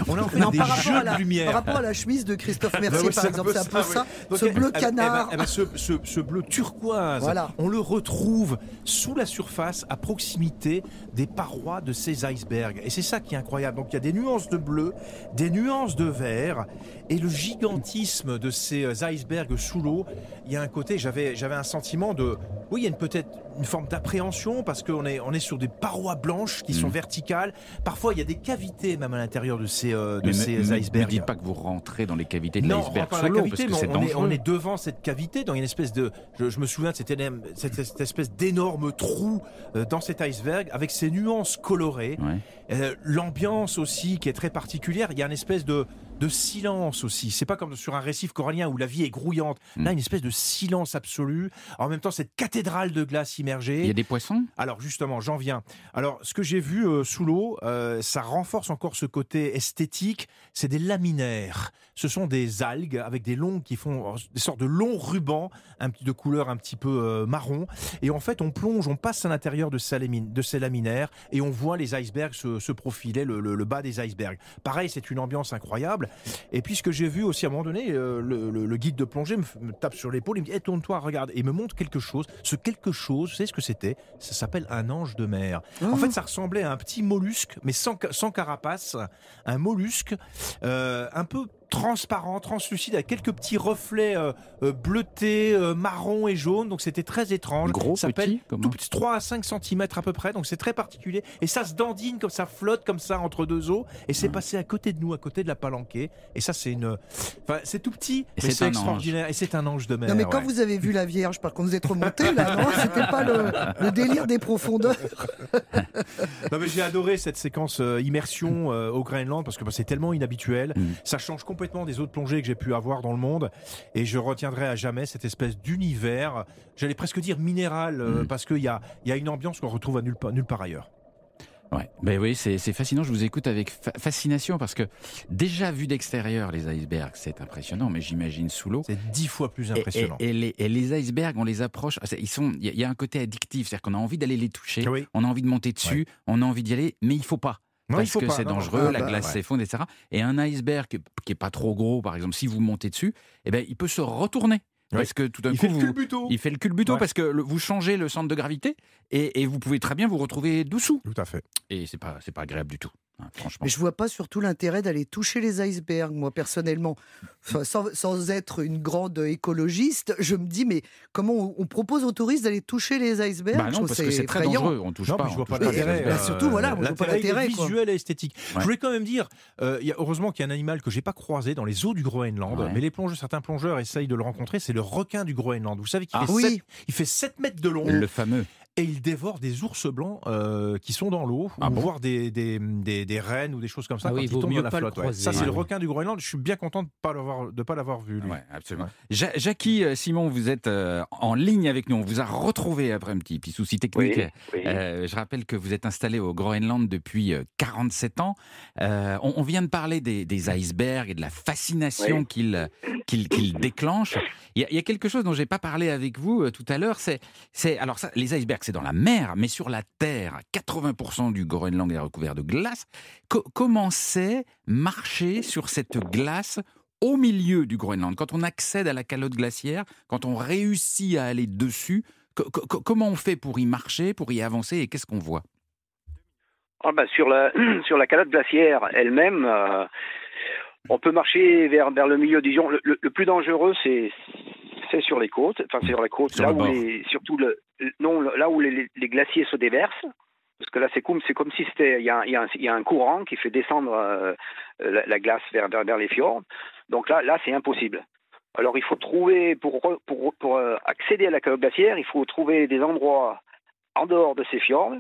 On a en fait Non, des par, jeux à la, de lumière. par rapport à la chemise de Christophe Bah Mercier, ouais, par c'est un exemple, c'est un peu oui. ça. Donc, ce bleu eh, canard. eh ben, ce, ce- ce bleu turquoise, Voilà. on le retrouve sous la surface, à proximité des parois de ces icebergs. Et c'est ça qui est incroyable. Donc il y a des nuances de bleu, des nuances de vert, et le gigantisme de ces euh, icebergs sous l'eau. Il y a un côté, j'avais, j'avais un sentiment de, oui, il y a peut-être une forme d'appréhension parce qu'on est, on est sur des parois blanches qui sont Mm. verticales. Parfois, il y a des cavités même à l'intérieur de ces, euh, de Mais ces icebergs. Ne dites pas que vous rentrez dans les cavités de l'iceberg cavité, parce que c'est on, est, dangereux. on est devant cette cavité, dans une espèce de. Je, je me souviens de cette, énorme- cette- cette espèce d'énorme trou euh, dans cet iceberg avec ses nuances colorées. Ouais. Euh, L'ambiance aussi qui est très particulière. Il y a une espèce de, de silence aussi. C'est pas comme sur un récif corallien où la vie est grouillante. Mm. Là, une espèce de silence absolu. En même temps, cette cathédrale de glace immergée. Il y a des poissons? Alors justement, j'en viens. Alors ce que j'ai vu euh, sous l'eau, euh, ça renforce encore ce côté esthétique. C'est des laminaires. Ce sont des algues avec des longues qui font euh, des sortes de longs rubans, un petit de couleur un petit peu euh, marron. Et en fait, on plonge, on passe à l'intérieur de, de ces laminaires et on voit les icebergs se, se profiler, le, le- le bas des icebergs. Pareil, c'est une ambiance incroyable. Et puis ce que j'ai vu aussi à un moment donné, euh, le, le- le guide de plongée me, tape sur l'épaule, il me dit Eh, tourne-toi, regarde, et il me montre quelque chose. Ce quelque chose, vous savez ce que c'était? Ça s'appelle un ange de mer. En Oh. fait, ça ressemblait à un petit mollusque, mais sans carapace, un mollusque euh, un peu transparent, translucide, avec quelques petits reflets euh, euh, bleutés, euh, marron et jaune. Donc c'était très étrange. Gros, ça petit, tout petit, 3 à 5 cm à peu près. Donc c'est très particulier. Et ça se dandine comme ça, flotte comme ça entre deux eaux. Et c'est passé à côté de nous, à côté de la palanquée. Et ça, c'est une. Enfin, c'est tout petit, Et mais c'est extraordinaire. Et c'est un ange de mer. Non, mais quand ouais. vous avez vu la Vierge, par contre, vous êtes remonté là, non? C'était pas le, le délire des profondeurs. Non, mais j'ai adoré cette séquence euh, immersion euh, au Groenland parce que bah, c'est tellement inhabituel. Mm. Ça change complètement des autres plongées que j'ai pu avoir dans le monde. Et je retiendrai à jamais cette espèce d'univers, j'allais presque dire minéral, euh, Mm. parce qu'il y a, y a une ambiance qu'on retrouve à nulle, part- nulle part ailleurs. Ouais. Ben oui, c'est fascinant. Je vous écoute avec fa- fascination parce que déjà vu d'extérieur, les icebergs, c'est impressionnant, mais j'imagine sous l'eau. C'est dix fois plus impressionnant. Et, et les, et les icebergs, on les approche. Ils sont. Il y a- un côté addictif, c'est-à-dire qu'on a envie d'aller les toucher, Oui. on a envie de monter dessus, on a envie d'y aller, mais il faut pas. Non, parce que c'est non. dangereux, la glace ouais. s'effondre, etc. Et un iceberg qui est- pas trop gros, par exemple, si vous montez dessus, eh ben, il peut se retourner. Parce que tout d'un Il coup, fait le culbuto. il fait le culbuto Ouais. parce que le- vous changez le centre de gravité et, et vous pouvez très bien vous retrouver dessous. Tout à fait. Et c'est pas, c'est pas agréable du tout, hein, franchement. Mais je vois pas surtout l'intérêt d'aller toucher les icebergs, moi personnellement. Enfin, sans, sans être une grande écologiste, je me dis, mais comment on, on propose aux touristes d'aller toucher les icebergs? Bah non, parce que c'est très dangereux. On touche Non, pas. je on vois pas l'intérêt. icebergs. Bah, surtout, voilà, je vois pas l'intérêt, visuel et esthétique. Ouais. Je voulais quand même dire, euh, il y a, heureusement qu'il y a un animal que j'ai pas croisé dans les eaux du Groenland, Ouais. mais les plongeurs, certains plongeurs essayent de le rencontrer, c'est le requin du Groenland. Vous savez qu'il Ah fait, oui. 7, il fait 7 mètres de long Le fameux. Et il dévore des ours blancs euh, qui sont dans l'eau, Ah ou bon voir des, des, des, des rennes ou des choses comme ça Ah quand oui, ils tombent dans la flotte. ouais. Ça, c'est Ouais. le requin du Groenland. Je suis bien content de pas l'avoir de pas l'avoir vu. Lui. Ouais, absolument. Ja- Jackie, euh, Simon, vous êtes euh, en ligne avec nous. On vous a retrouvé après un petit, petit souci technique. Oui, oui. Euh, je rappelle que vous êtes installé au Groenland depuis euh, 47 ans. Euh, on, on vient de parler des, des icebergs et de la fascination Oui. qu'ils qu'ils qu'ils déclenchent. Il y, a, il y a quelque chose dont j'ai pas parlé avec vous euh, tout à l'heure. C'est, c'est alors ça, les icebergs, c'est dans la mer, mais sur la terre, 80% du Groenland est recouvert de glace. Co- comment c'est marcher sur cette glace au milieu du Groenland? Quand on accède à la calotte glaciaire, quand on réussit à aller dessus, co- co- comment on fait pour y marcher, pour y avancer et qu'est-ce qu'on voit? Ah bah, sur, la, sur la calotte glaciaire elle-même, euh, On peut marcher vers, vers le milieu, disons, le- le plus dangereux, c'est c'est sur les côtes, enfin c'est sur les côtes, Sur là le où les, surtout le, non, là où les, les glaciers se déversent, parce que là c'est comme, c'est comme si c'était, il y a, y a y a un courant qui fait descendre euh, la, la glace vers, vers, vers les fjords, donc là, là c'est impossible. Alors il faut trouver, pour, pour, pour euh, accéder à la calotte glaciaire, il faut trouver des endroits en dehors de ces fjords,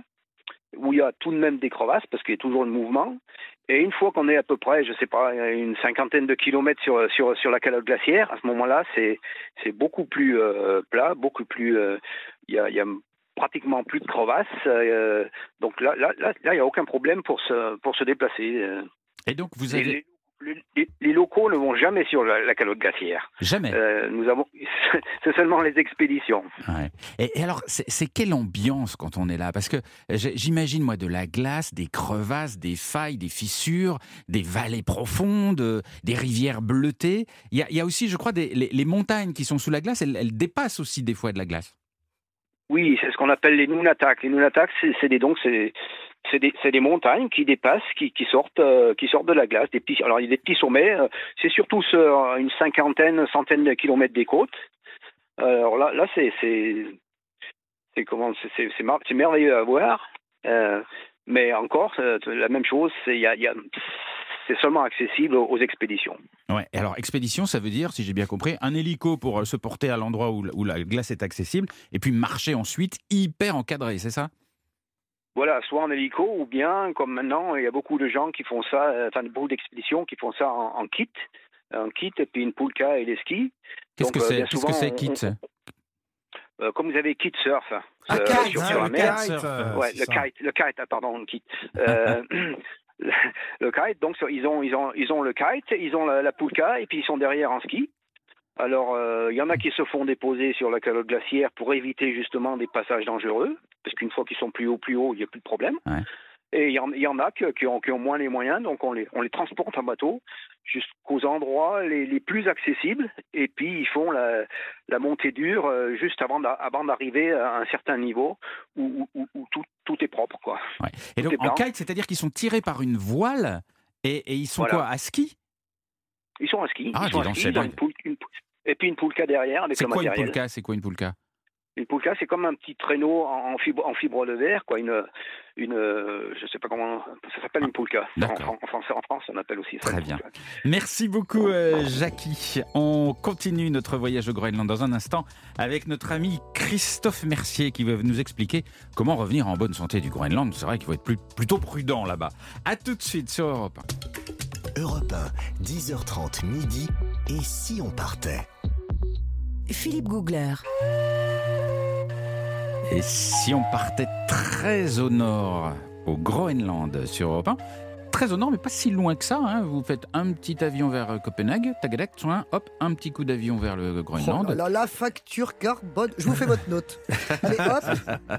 où il y a tout de même des crevasses, parce qu'il y a toujours le mouvement, et une fois qu'on est à peu près, je sais pas, une cinquantaine de kilomètres sur, sur, sur la calotte glaciaire, à ce moment-là, c'est, beaucoup plus euh, plat, beaucoup plus. euh, Il y, a, il y a pratiquement plus de crevasses. euh, donc là, là, là, il n'y a aucun problème pour se, pour se déplacer. euh. Et donc, vous avez. les, les- les locaux ne vont jamais sur la, la calotte glaciaire. Jamais. Euh, nous avons, c'est seulement les expéditions. Ouais. Et, et alors, c'est quelle ambiance quand on est là? Parce que j'ai- j'imagine, moi, de la glace, des crevasses, des failles, des fissures, des vallées profondes, euh, des rivières bleutées. Il y a, il y a aussi, je crois, des, les, les montagnes qui sont sous la glace, elles, elles dépassent aussi des fois de la glace. Oui, c'est ce qu'on appelle les Nunatak. Les Nunatak, c'est des donc c'est c'est des, c'est des montagnes qui dépassent, qui, qui sortent, euh, qui sortent de la glace. Des petits, alors il y a des petits sommets. euh, c'est surtout sur une cinquantaine, centaine de kilomètres des côtes. Alors là, là c'est c'est comment c'est merveilleux à voir. Euh, mais encore, c'est la même chose. C'est y a, il y a- c'est seulement accessible aux, aux expéditions. Ouais. Et alors, expédition, ça veut dire, si j'ai bien compris, un hélico pour euh, se porter à l'endroit où, où la glace est accessible, et puis marcher ensuite hyper encadré, c'est ça? Voilà, soit en hélico ou bien, comme maintenant, il y a beaucoup de gens qui font ça, euh, enfin beaucoup d'expéditions qui font ça en, en kit, un kit et puis une poulka et des skis. Qu'est-ce que Donc, euh, c'est Qu'est-ce que souvent, c'est, on- Kit Euh, comme vous avez kit surf, Ah, euh, kite, sur, hein, sur la le mer. kite, Ouais, le ça. kite, le kite, ah, pardon, le kite. Euh, le, kite, donc ils ont, ils ont, ils ont le kite, ils ont la, la poulka et puis ils sont derrière en ski. Alors, euh, il y en a qui se font déposer sur la calotte glaciaire pour éviter justement des passages dangereux, parce qu'une fois qu'ils sont plus haut, plus haut, il n'y a plus de problème. Ouais. Et il y, en, il y en a qui, qui ont, qui ont moins les moyens, donc on les, on les transporte en bateau jusqu'aux endroits les, les plus accessibles, et puis ils font la, la montée dure euh, juste avant d'a- avant d'arriver à un certain niveau où, où- où- où tout, tout est propre. Quoi. Ouais. Et Tout donc, en kite, c'est-à-dire qu'ils sont tirés par une voile, et, et ils sont Voilà. quoi À ski? Ils sont à ski, Ah, ils sont à ski, une poule- une poule- et puis une poulka derrière avec C'est quoi une poulka? C'est quoi une poulka? Une poulka, c'est comme un petit traîneau en fibre, en fibre de verre, quoi. Une, une, euh, je sais pas comment, ça s'appelle une poulka. En, français, en France, on appelle aussi ça. Très bien. poulka. Merci beaucoup, euh, Jackie. On continue notre voyage au Groenland dans un instant avec notre ami Christophe Mercier qui va nous expliquer comment revenir en bonne santé du Groenland. C'est vrai qu'il faut être plus- plutôt prudent là-bas. À tout de suite sur Europe 1. Europe 1, 10h30 midi. Et si on partait? Philippe Googler. Et si on partait très au nord, au Groenland sur Europe 1 Très au nord, mais pas si loin que ça. hein. Vous faites un petit avion vers euh, Copenhague, Tagadec, soin, hop, un petit coup d'avion vers le Oh Groenland. là, la facture carbone. Je vous fais votre note. Allez, hop.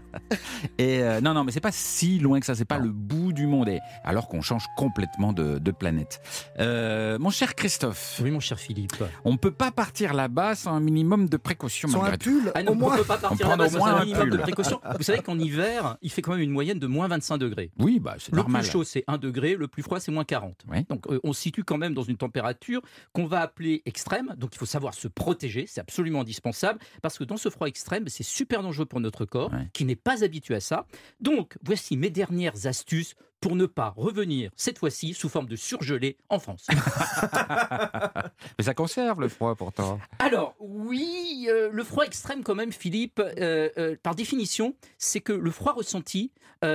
Et euh, non, non, mais c'est pas si loin que ça, c'est pas le bout du monde. Et alors qu'on change complètement de, de planète. Euh, mon cher Christophe, Oui, mon cher Philippe. on peut pas partir là-bas sans un minimum de précaution Sur un pull, Ah non, au moins. on peut pas partir On là-bas sans un minimum de précaution. Vous savez qu'en hiver, il fait quand même une moyenne de moins 25 degrés. Oui, bah c'est Le normal. plus chaud, c'est 1 degré, le plus froid, c'est moins 40. Oui. Donc, euh, on se situe quand même dans une température qu'on va appeler extrême. Donc, il faut savoir se protéger, c'est absolument indispensable, parce que dans ce froid extrême, c'est super dangereux pour notre corps, qui n'est pas habitué à ça. Donc, voici mes dernières astuces pour ne pas revenir, cette fois-ci, sous forme de surgelé en France. Mais ça conserve le froid pourtant. Alors, oui, euh, le froid extrême quand même, Philippe, euh, euh, par définition, c'est que le froid ressenti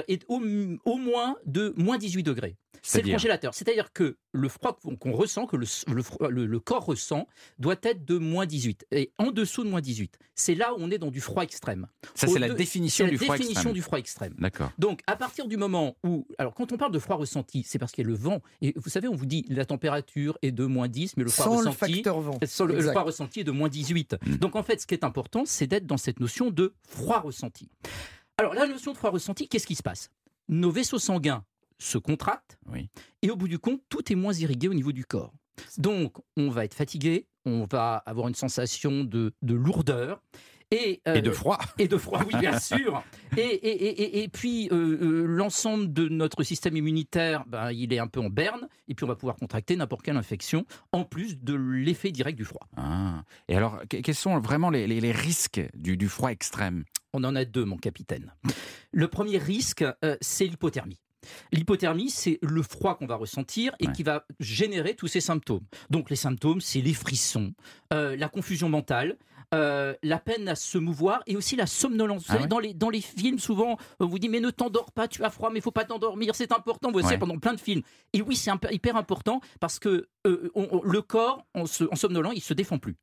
est au, au moins de moins 18 degrés. C'est le congélateur. C'est-à-dire que le froid qu'on ressent, que le, corps ressent, doit être de moins 18. Et en dessous de moins 18. C'est là où on est dans du froid extrême. Ça, c'est la définition du la froid définition extrême. du froid extrême. D'accord. Donc, à partir du moment où. Alors, quand on parle de froid ressenti, c'est parce qu'il y a le vent. Et vous savez, on vous dit la température est de moins 10, mais le froid Sans le ressenti. facteur vent. Le, le froid ressenti est de moins 18. Mm. Donc en fait, ce qui est important, c'est d'être dans cette notion de froid ressenti. Alors la notion de froid ressenti, qu'est-ce qui se passe? Nos vaisseaux sanguins se contractent Oui. et au bout du compte, tout est moins irrigué au niveau du corps. Donc on va être fatigué, on va avoir une sensation de, de lourdeur Et, euh, Et de froid. et de froid, oui, bien sûr. Et, et, et, puis, euh, euh, l'ensemble de notre système immunitaire, ben, il est un peu en berne, et puis on va pouvoir contracter n'importe quelle infection, en plus de l'effet direct du froid. Ah. Et alors, que- quels sont vraiment les, les- les risques du, du froid extrême? On en a deux, mon capitaine. Le premier risque, euh, c'est l'hypothermie. L'hypothermie, c'est le froid qu'on va ressentir et Ouais. qui va générer tous ces symptômes. Donc les symptômes, c'est les frissons, euh, la confusion mentale, euh, la peine à se mouvoir et aussi la somnolence. Vous Ah savez, ouais dans, les, dans les films, souvent, on vous dit mais ne t'endors pas, tu as froid, mais il faut pas t'endormir, c'est important. Vous savez, Ouais. pendant plein de films. Et oui, c'est hyper important parce que euh, on- on- le corps, en, se, en somnolant, il se défend plus.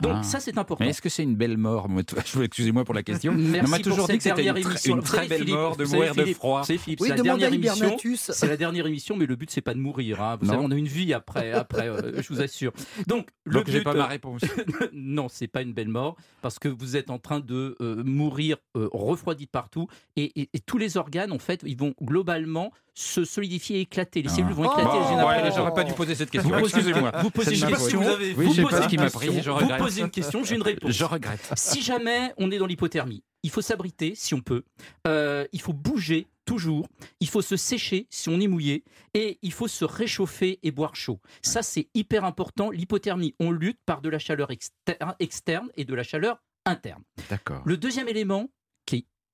Donc Ah. ça, c'est important. Mais est-ce que c'est une belle mort Excusez-moi pour la question. Merci on m'a toujours dit que c'était une, émission. très belle Philippe, mort de mourir de froid. C'est Philippe, Oui, la dernière émission. C'est la dernière émission, mais le but c'est pas de mourir. hein. Vous Non. savez, on a une vie après, après, euh, je vous assure. Donc, le Donc j'ai pas ma euh, réponse. non, c'est pas une belle mort parce que vous êtes en train de euh, mourir euh, refroidi de partout et, et- et tous les organes en fait, ils vont globalement se solidifier, et éclater. Les Ah. cellules vont éclater les gens- autres. J'aurais pas dû poser cette question. Vous posez, Excusez-moi. vous posez une question. Oui, vous je sais posez pas ce qui m'a pris, Vous regrette. posez une question, j'ai une réponse. Je regrette. Si jamais on est dans l'hypothermie, il faut s'abriter si on peut. Euh, il faut bouger toujours. Il faut se sécher si on est mouillé. Et il faut se réchauffer et boire chaud. Ça, c'est hyper important. L'hypothermie, on lutte par de la chaleur exter- externe et de la chaleur interne. D'accord. Le deuxième élément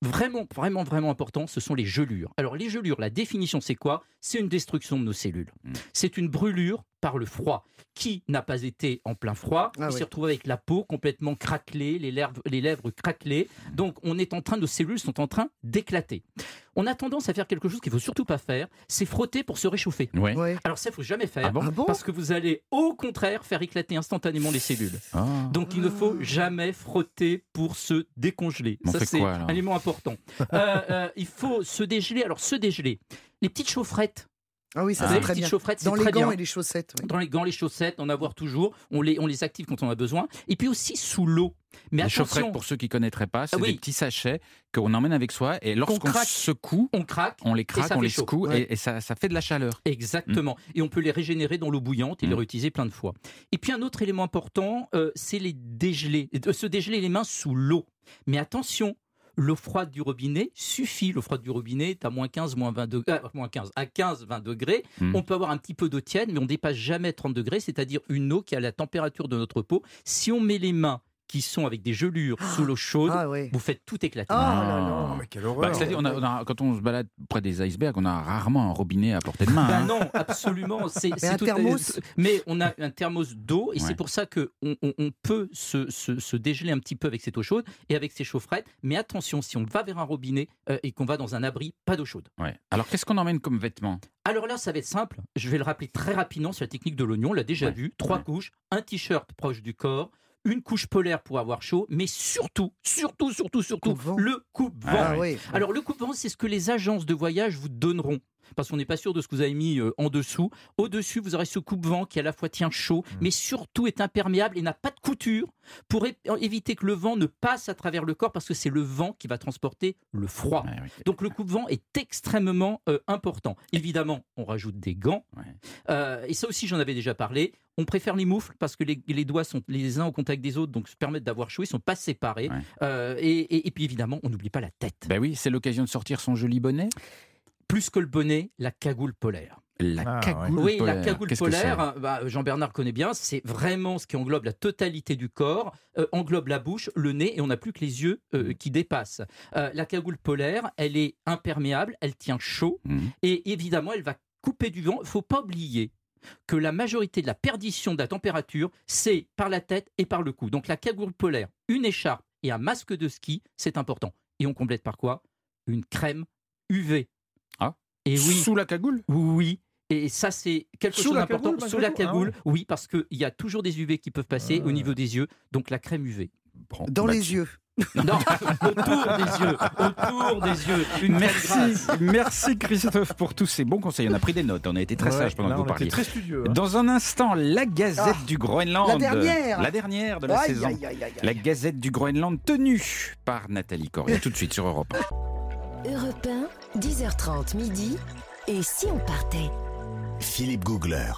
vraiment, vraiment, vraiment important, ce sont les gelures. Alors, les gelures, la définition, c'est quoi? C'est une destruction de nos cellules. Mm. C'est une brûlure par le froid. Qui n'a pas été en plein froid? Ah Il oui. s'est retrouvé avec la peau complètement craquelée, les lèvres, les lèvres craquelées. Donc, on est en train, nos cellules sont en train d'éclater. On a tendance à faire quelque chose qu'il faut surtout pas faire, c'est frotter pour se réchauffer. Ouais. Ouais. Alors ça, il faut jamais faire, Ah bon? Ah bon? parce que vous allez au contraire faire éclater instantanément les cellules. Ah. Donc il ne faut jamais frotter pour se décongeler. On Ça c'est un élément important. Euh, euh, il faut se dégeler. Alors se dégeler. Les petites chaufferettes. Ah oui, ça Vous c'est très les petites bien. chaufferettes, c'est Dans les très gants bien. et les chaussettes. oui. Dans les gants, les chaussettes, en avoir toujours. On les, on les active quand on a besoin. Et puis aussi sous l'eau. Mais Les attention, chaufferettes, pour ceux qui connaîtraient pas, c'est Ah oui. des petits sachets qu'on emmène avec soi et lorsqu'on craque. secoue, on craque. on les craque, on les chaud. secoue Ouais. et, et ça, ça fait de la chaleur. Exactement. Et on peut les régénérer dans l'eau bouillante et les Mm. réutiliser plein de fois. Et puis un autre élément important, euh, c'est les dégeler, se dégeler les mains sous l'eau. Mais attention, l'eau froide du robinet suffit. L'eau froide du robinet est à moins 15, moins 20 degrés, ah, moins 15, à 15, 20 degrés. Mm. On peut avoir un petit peu d'eau tiède, mais on dépasse jamais 30 degrés, c'est-à-dire une eau qui a la température de notre peau. Si on met les mains qui sont avec des gelures sous l'eau chaude, Ah vous faites tout éclater. Ah là Ah. là. Oh, mais quelle Bah, horreur. c'est-à-dire, on a- on a- quand on se balade près des icebergs, on a rarement un robinet à portée de main. Ben hein. non, absolument. C'est, c'est un tout- thermos Mais on a un thermos d'eau et Ouais. c'est pour ça que on, on- on peut se, se- se dégeler un petit peu avec cette eau chaude et avec ces chaufferettes. Mais attention, si on va vers un robinet euh, et qu'on va dans un abri, pas d'eau chaude. Ouais. Alors, qu'est-ce qu'on emmène comme vêtements? Alors là, ça va être simple. Je vais le rappeler très rapidement sur la technique de l'oignon. On l'a déjà Ouais. vu. Trois Ouais. couches, un t-shirt proche du corps. Une couche polaire pour avoir chaud, mais surtout, surtout, surtout, surtout, le coupe-vent. Ah oui. Alors le coupe-vent, c'est ce que les agences de voyage vous donneront. Parce qu'on n'est pas sûr de ce que vous avez mis euh, en dessous. Au-dessus, vous aurez ce coupe-vent qui à la fois tient chaud, Mmh. mais surtout est imperméable et n'a pas de couture pour éviter que le vent ne passe à travers le corps parce que c'est le vent qui va transporter le froid. Ouais. Donc le coupe-vent est extrêmement euh, important. Évidemment, on rajoute des gants. Ouais. Euh, et ça aussi, j'en avais déjà parlé. On préfère les moufles parce que les, les doigts sont les uns au contact des autres, donc se permettent d'avoir chaud. Ils sont pas séparés. Ouais. Euh, et, et- et puis évidemment, on n'oublie pas la tête. Ben oui, c'est l'occasion de sortir son joli bonnet. Plus que le bonnet, la cagoule polaire. La Ah, cagoule oui, polaire. la cagoule polaire, bah, Jean-Bernard connaît bien, c'est vraiment ce qui englobe la totalité du corps, euh, englobe la bouche, le nez, et on n'a plus que les yeux euh, Mm. qui dépassent. Euh, la cagoule polaire, elle est imperméable, elle tient chaud, Mhm. et évidemment, elle va couper du vent. Il faut pas oublier que la majorité de la perdition de la température, c'est par la tête et par le cou. Donc la cagoule polaire, une écharpe et un masque de ski, c'est important. Et on complète par quoi? Une crème UV. Ah. Et oui. Sous la cagoule? Oui. Et ça, c'est quelque Sous chose d'important. Sous la tout? Cagoule, Ah oui, parce qu'il y a toujours des UV qui peuvent passer Ah. au niveau des yeux. Donc la crème UV. Bon, Dans bah, les tu- yeux. Non, autour des yeux. Autour des yeux. Une Merci, merci Christophe pour tous ces bons conseils. On a pris des notes, on a été très Ouais, sages pendant là, que vous parliez. très studieux. hein. Dans un instant, la Gazette Ah, du Groenland. la dernière. La dernière de la Aïe, saison. aïe, aïe, aïe, aïe. La Gazette du Groenland tenue par Nathalie Correa. Tout de suite sur Europe 1. Europe 1, 10h30 midi. Et si on partait? Philippe Googler.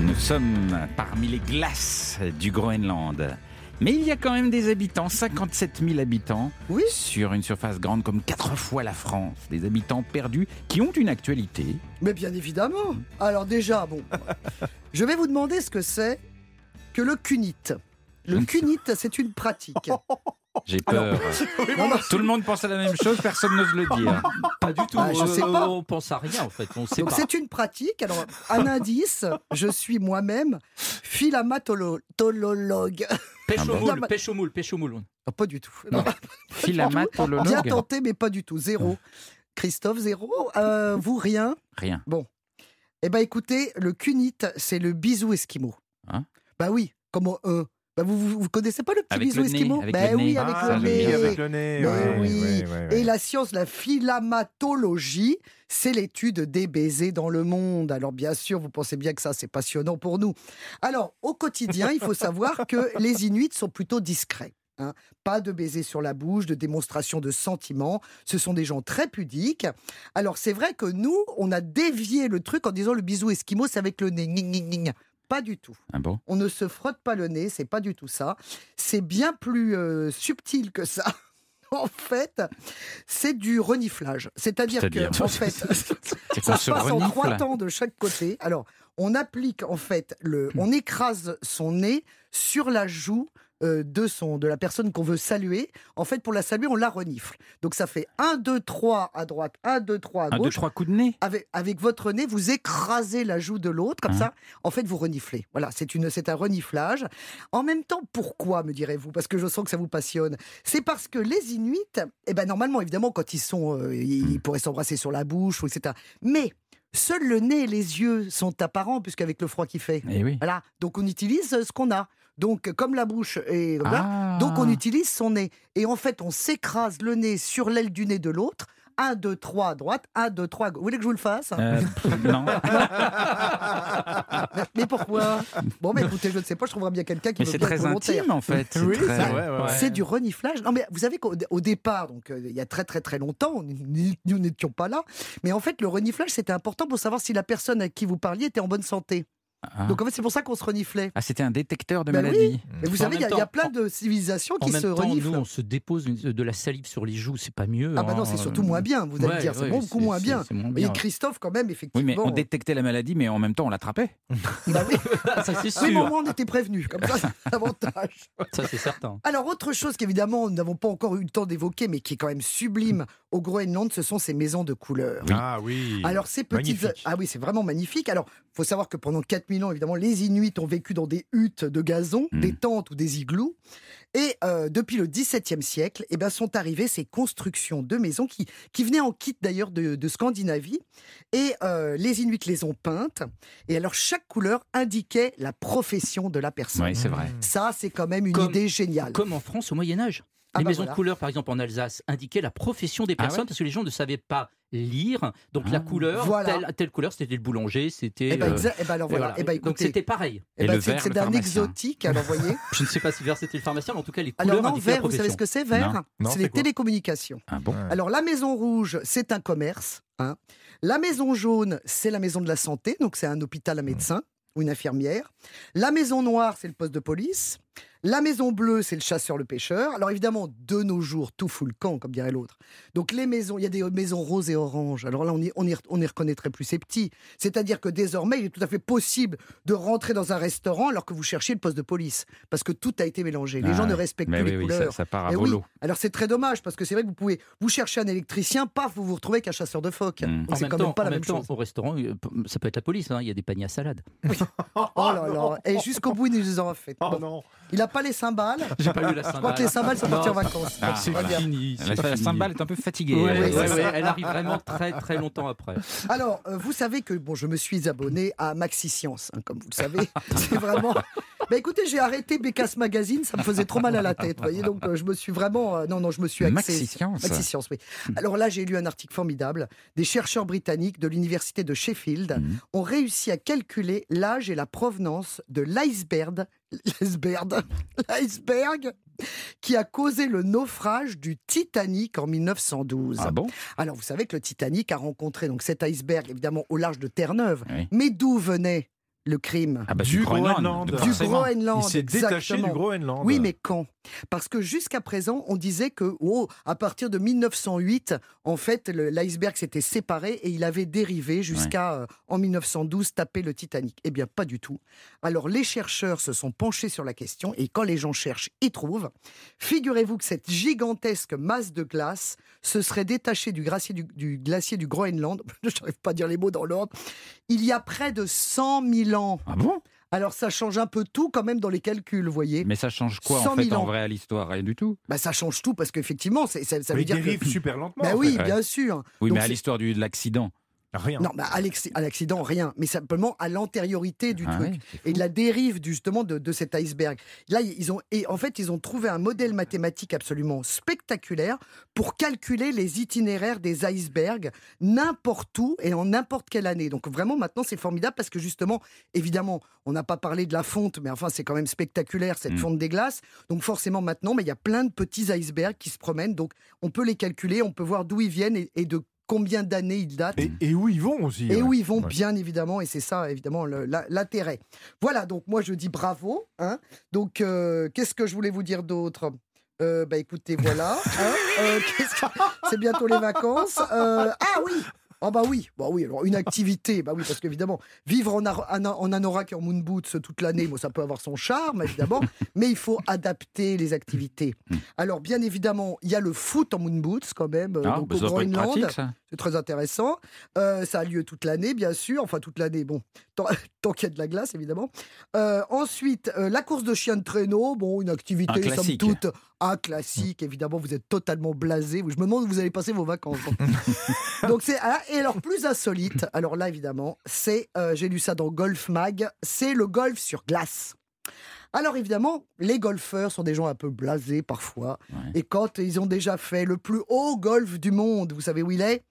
Nous sommes parmi les glaces du Groenland. Mais il y a quand même des habitants, 57 000 habitants, Oui. sur une surface grande comme quatre fois la France. Des habitants perdus qui ont une actualité. Mais bien évidemment. Alors déjà, bon, je vais vous demander ce que c'est que le cunite. Le cunite, c'est une pratique. J'ai peur. Non, non, Tout le monde pense à la même chose, personne n'ose le dire. Pas du tout. Ah, je Euh, sais pas. On pense à rien en fait. On sait Donc pas. c'est une pratique. Alors un indice, je suis moi-même philamatologue. Pêche Ah au bon moule, Non, pêche au moule, pêche au moule. Ah, pas du tout. Non. Bien Philamatologue tenté, mais pas du tout. Zéro. Christophe, zéro. Euh, vous, rien. Rien. Eh ben écoutez, le cunite, c'est le bisou esquimau. Hein bah oui, comment euh, bah vous, vous, vous connaissez pas le petit Avec bisou le nez, esquimau avec Bah le oui, nez. avec Ah, le nez. avec le nez. Mais ouais, oui. ouais, ouais, ouais. Et la science, la philamatologie, c'est l'étude des baisers dans le monde. Alors bien sûr, vous pensez bien que ça, c'est passionnant pour nous. Alors, au quotidien, il faut savoir que les Inuits sont plutôt discrets. hein. Pas de baisers sur la bouche, de démonstration de sentiments. Ce sont des gens très pudiques. Alors c'est vrai que nous, on a dévié le truc en disant le bisou esquimau, c'est avec le nez. Pas du tout. Ah bon? On ne se frotte pas le nez, c'est pas du tout ça. C'est bien plus euh, subtil que ça. En fait, c'est du reniflage. C'est-à-dire que, en fait, ça qu'on se se passe en trois temps de chaque côté. Alors, on applique en fait le, Hmm. on écrase son nez sur la joue euh, de son, de la personne qu'on veut saluer. En fait, pour la saluer, on la renifle. Donc ça fait 1, 2, 3 à droite, 1, 2, 3 à Un, deux, gauche. trois coups de nez Avec, avec votre nez, vous écrasez la joue de l'autre, comme Hein. ça, en fait, vous reniflez. Voilà, c'est une, c'est un reniflage. En même temps, pourquoi, me direz-vous? Parce que je sens que ça vous passionne. C'est parce que les Inuits, eh ben, normalement, évidemment, quand ils sont, euh, ils, pourraient s'embrasser sur la bouche, ou etc. Mais seuls le nez et les yeux sont apparents, puisqu'avec le froid qu'il fait. Eh oui. Voilà, donc on utilise euh, ce qu'on a. Donc, comme la bouche est là, Ah. donc on utilise son nez. Et en fait, on s'écrase le nez sur l'aile du nez de l'autre. 1, 2, 3 à droite, 1, 2, 3 à gauche. Vous voulez que je vous le fasse? Euh, non. mais, pourquoi? Bon, mais écoutez, je ne sais pas, je trouverai bien quelqu'un qui Mais veut bien très intime en fait. C'est Oui, très- c'est vrai. ouais, ouais. C'est du reniflage. Non, mais vous savez qu'au au départ, donc euh, il y a très très très longtemps, nous n'étions pas là, mais en fait, le reniflage, c'était important pour savoir si la personne à qui vous parliez était en bonne santé. Ah. Donc en fait, c'est pour ça qu'on se reniflait. Ah, c'était un détecteur de Ben maladie. Mais vous En savez, il y, a- y plein en- de civilisations En qui même se temps, reniflent. nous, on se dépose de la salive sur les joues, c'est pas mieux. Ah bah non, c'est hein. surtout moins bien, vous allez Ouais, me dire, c'est ouais, beaucoup moins bien. moins Et bien. Christophe, quand même, Oui, effectivement. mais on détectait la maladie, mais en même temps, on l'attrapait. Bah oui. ça c'est Oui, mais au sûr. moins, on était prévenus, comme ça, c'est l'avantage. Ça c'est certain. Alors, autre chose qu'évidemment, nous n'avons pas encore eu le temps d'évoquer, mais qui est quand même sublime au Groenland, ce sont ces maisons de couleurs. Ah oui. Alors, ces petites. Magnifique. Ah oui, c'est vraiment magnifique. Alors, il faut savoir que pendant 4000 ans, évidemment, les Inuits ont vécu dans des huttes de gazon, Mm. des tentes ou des igloos. Et euh, depuis le XVIIe siècle, eh ben, sont arrivées ces constructions de maisons qui, qui venaient en kit d'ailleurs de, de Scandinavie. Et euh, les Inuits les ont peintes. Et alors, chaque couleur indiquait la profession de la personne. Oui, c'est vrai. Ça, c'est quand même une Comme- idée géniale. Comme en France au Moyen Âge. Ah les bah maisons voilà. de couleur, par exemple en Alsace, indiquaient la profession des Ah personnes ouais parce que les gens ne savaient pas lire. Donc la Ah. couleur, Voilà. telle, telle couleur, c'était le boulangers, c'était. Eh euh, alors et voilà. voilà. Eh ben, Donc c'était pareil. eh Et le c'est vert, c'est d'un exotique, alors voyez. Je ne sais pas si vert c'était le pharmacien, mais en tout cas les couleurs Alors non, vert, vous savez ce que c'est vert Non. Non, C'est c'est les télécommunications. Ah bon. Alors la maison rouge, c'est un commerce. hein. La maison jaune, c'est la maison de la santé, donc c'est un hôpital à médecin ou une infirmière. La maison noire, c'est le poste de police. La maison bleue, c'est le chasseur, le pêcheur. Alors évidemment, de nos jours, tout fout le camp, comme dirait l'autre. Donc les maisons, il y a des maisons roses et oranges. Alors là, on y, on y, on y reconnaîtrait plus ces petits. C'est-à-dire que désormais, il est tout à fait possible de rentrer dans un restaurant alors que vous cherchez le poste de police. Parce que tout a été mélangé. Les Ah gens ne ouais. respectent Mais plus oui, les oui, couleurs. ça, ça part à oui. volo. Alors c'est très dommage parce que c'est vrai que vous pouvez vous chercher un électricien, paf, vous vous retrouvez avec un chasseur de phoques. Mm. En c'est quand temps, même pas la même même temps, chose. au restaurant, euh, ça peut être la police. hein, Il y a des paniers à salade. Oh là là. Et jusqu'au bout, il nous en a fait. Oh non. Il n'a pas les cymbales. J'ai pas eu la Je crois que les cymbales sont partis en vacances. Ah, C'est voilà. fini. La, la cymbale est un peu fatiguée. Ouais, elle. ouais, ouais, arrive vraiment très très longtemps après. Alors, euh, vous savez que bon, je me suis abonné à Maxi Science, hein, comme vous le savez. C'est vraiment. Bah écoutez, j'ai arrêté Bécasse Magazine, ça me faisait trop mal à la tête, vous voyez. Donc, euh, je me suis vraiment. euh, non, non, je me suis axé. Maxi Science. Maxi Science, oui. Alors là, j'ai lu un article formidable. Des chercheurs britanniques de l'université de Sheffield Mhm. ont réussi à calculer l'âge et la provenance de l'iceberg, l'iceberg, l'iceberg qui a causé le naufrage du Titanic en 1912. Ah bon? Alors, vous savez que le Titanic a rencontré donc cet iceberg, évidemment, au large de Terre-Neuve. Oui. Mais d'où venait le crime Ah bah, Du du Groenland. Du. Groenland. Il s'est détaché du Groenland. Oui, mais quand? Parce que jusqu'à présent, on disait que, oh, à partir de 1908, en fait, l'iceberg s'était séparé et il avait dérivé jusqu'à, euh, en 1912, taper le Titanic. Eh bien, pas du tout. Alors, les chercheurs se sont penchés sur la question et quand les gens cherchent, ils trouvent. Figurez-vous que cette gigantesque masse de glace se serait détachée du glacier du, du glacier du Groenland. Je n'arrive pas à dire les mots dans l'ordre. Il y a près de 100 000 ans. Ah bon? Alors, ça change un peu tout quand même dans les calculs, vous voyez. Mais ça change quoi 100 en 000 fait en vrai à l'histoire? Rien du tout. Bah, ça change tout parce qu'effectivement, c'est- ça, ça Mais veut il dire dérive que. super lentement. Bah oui, fait. bien sûr. Oui, Donc mais à l'histoire du- de l'accident. Rien. Non, bah, à l'accident, rien. Mais simplement à l'antériorité du Ah truc. ouais, Et de la dérive justement de, de cet iceberg. Là, ils ont et en fait ils ont trouvé un modèle mathématique absolument spectaculaire pour calculer les itinéraires des icebergs n'importe où et en n'importe quelle année. Donc vraiment maintenant c'est formidable parce que justement évidemment on n'a pas parlé de la fonte mais enfin c'est quand même spectaculaire cette Mm. fonte des glaces. Donc forcément maintenant mais il y a plein de petits icebergs qui se promènent donc on peut les calculer, on peut voir d'où ils viennent et, et de combien d'années ils datent. Et, et où ils vont aussi. Et ouais. où ils vont, Ouais. bien évidemment, et c'est ça, évidemment, l'intérêt. Voilà, donc moi je dis bravo. Hein. Donc, euh, qu'est-ce que je voulais vous dire d'autre? Euh, bah écoutez, voilà. hein. Euh, qu'est-ce que- C'est bientôt les vacances. Euh, ah oui ah bah oui, bah oui, alors une activité, bah oui, parce qu'évidemment, vivre en, anorak et en moon boots toute l'année, bon, ça peut avoir son charme, évidemment, mais il faut adapter les activités. Alors, bien évidemment, il y a le foot en moon boots, quand même, euh, Ah, donc bah, au Groenland. C'est très intéressant. Euh, ça a lieu toute l'année, bien sûr. Enfin, toute l'année, bon, tant, tant qu'il y a de la glace, évidemment. Euh, ensuite, euh, la course de chien de traîneau. Bon, une activité, somme toute, classique. Évidemment, vous êtes totalement blasé. Je me demande où vous allez passer vos vacances. Bon. Donc, c'est. ah, Et alors, plus insolite, alors là, évidemment, c'est. euh, J'ai lu ça dans Golf Mag. C'est le golf sur glace. Alors évidemment, les golfeurs sont des gens un peu blasés parfois. Ouais. Et quand ils ont déjà fait le plus haut golf du monde, vous savez où il est?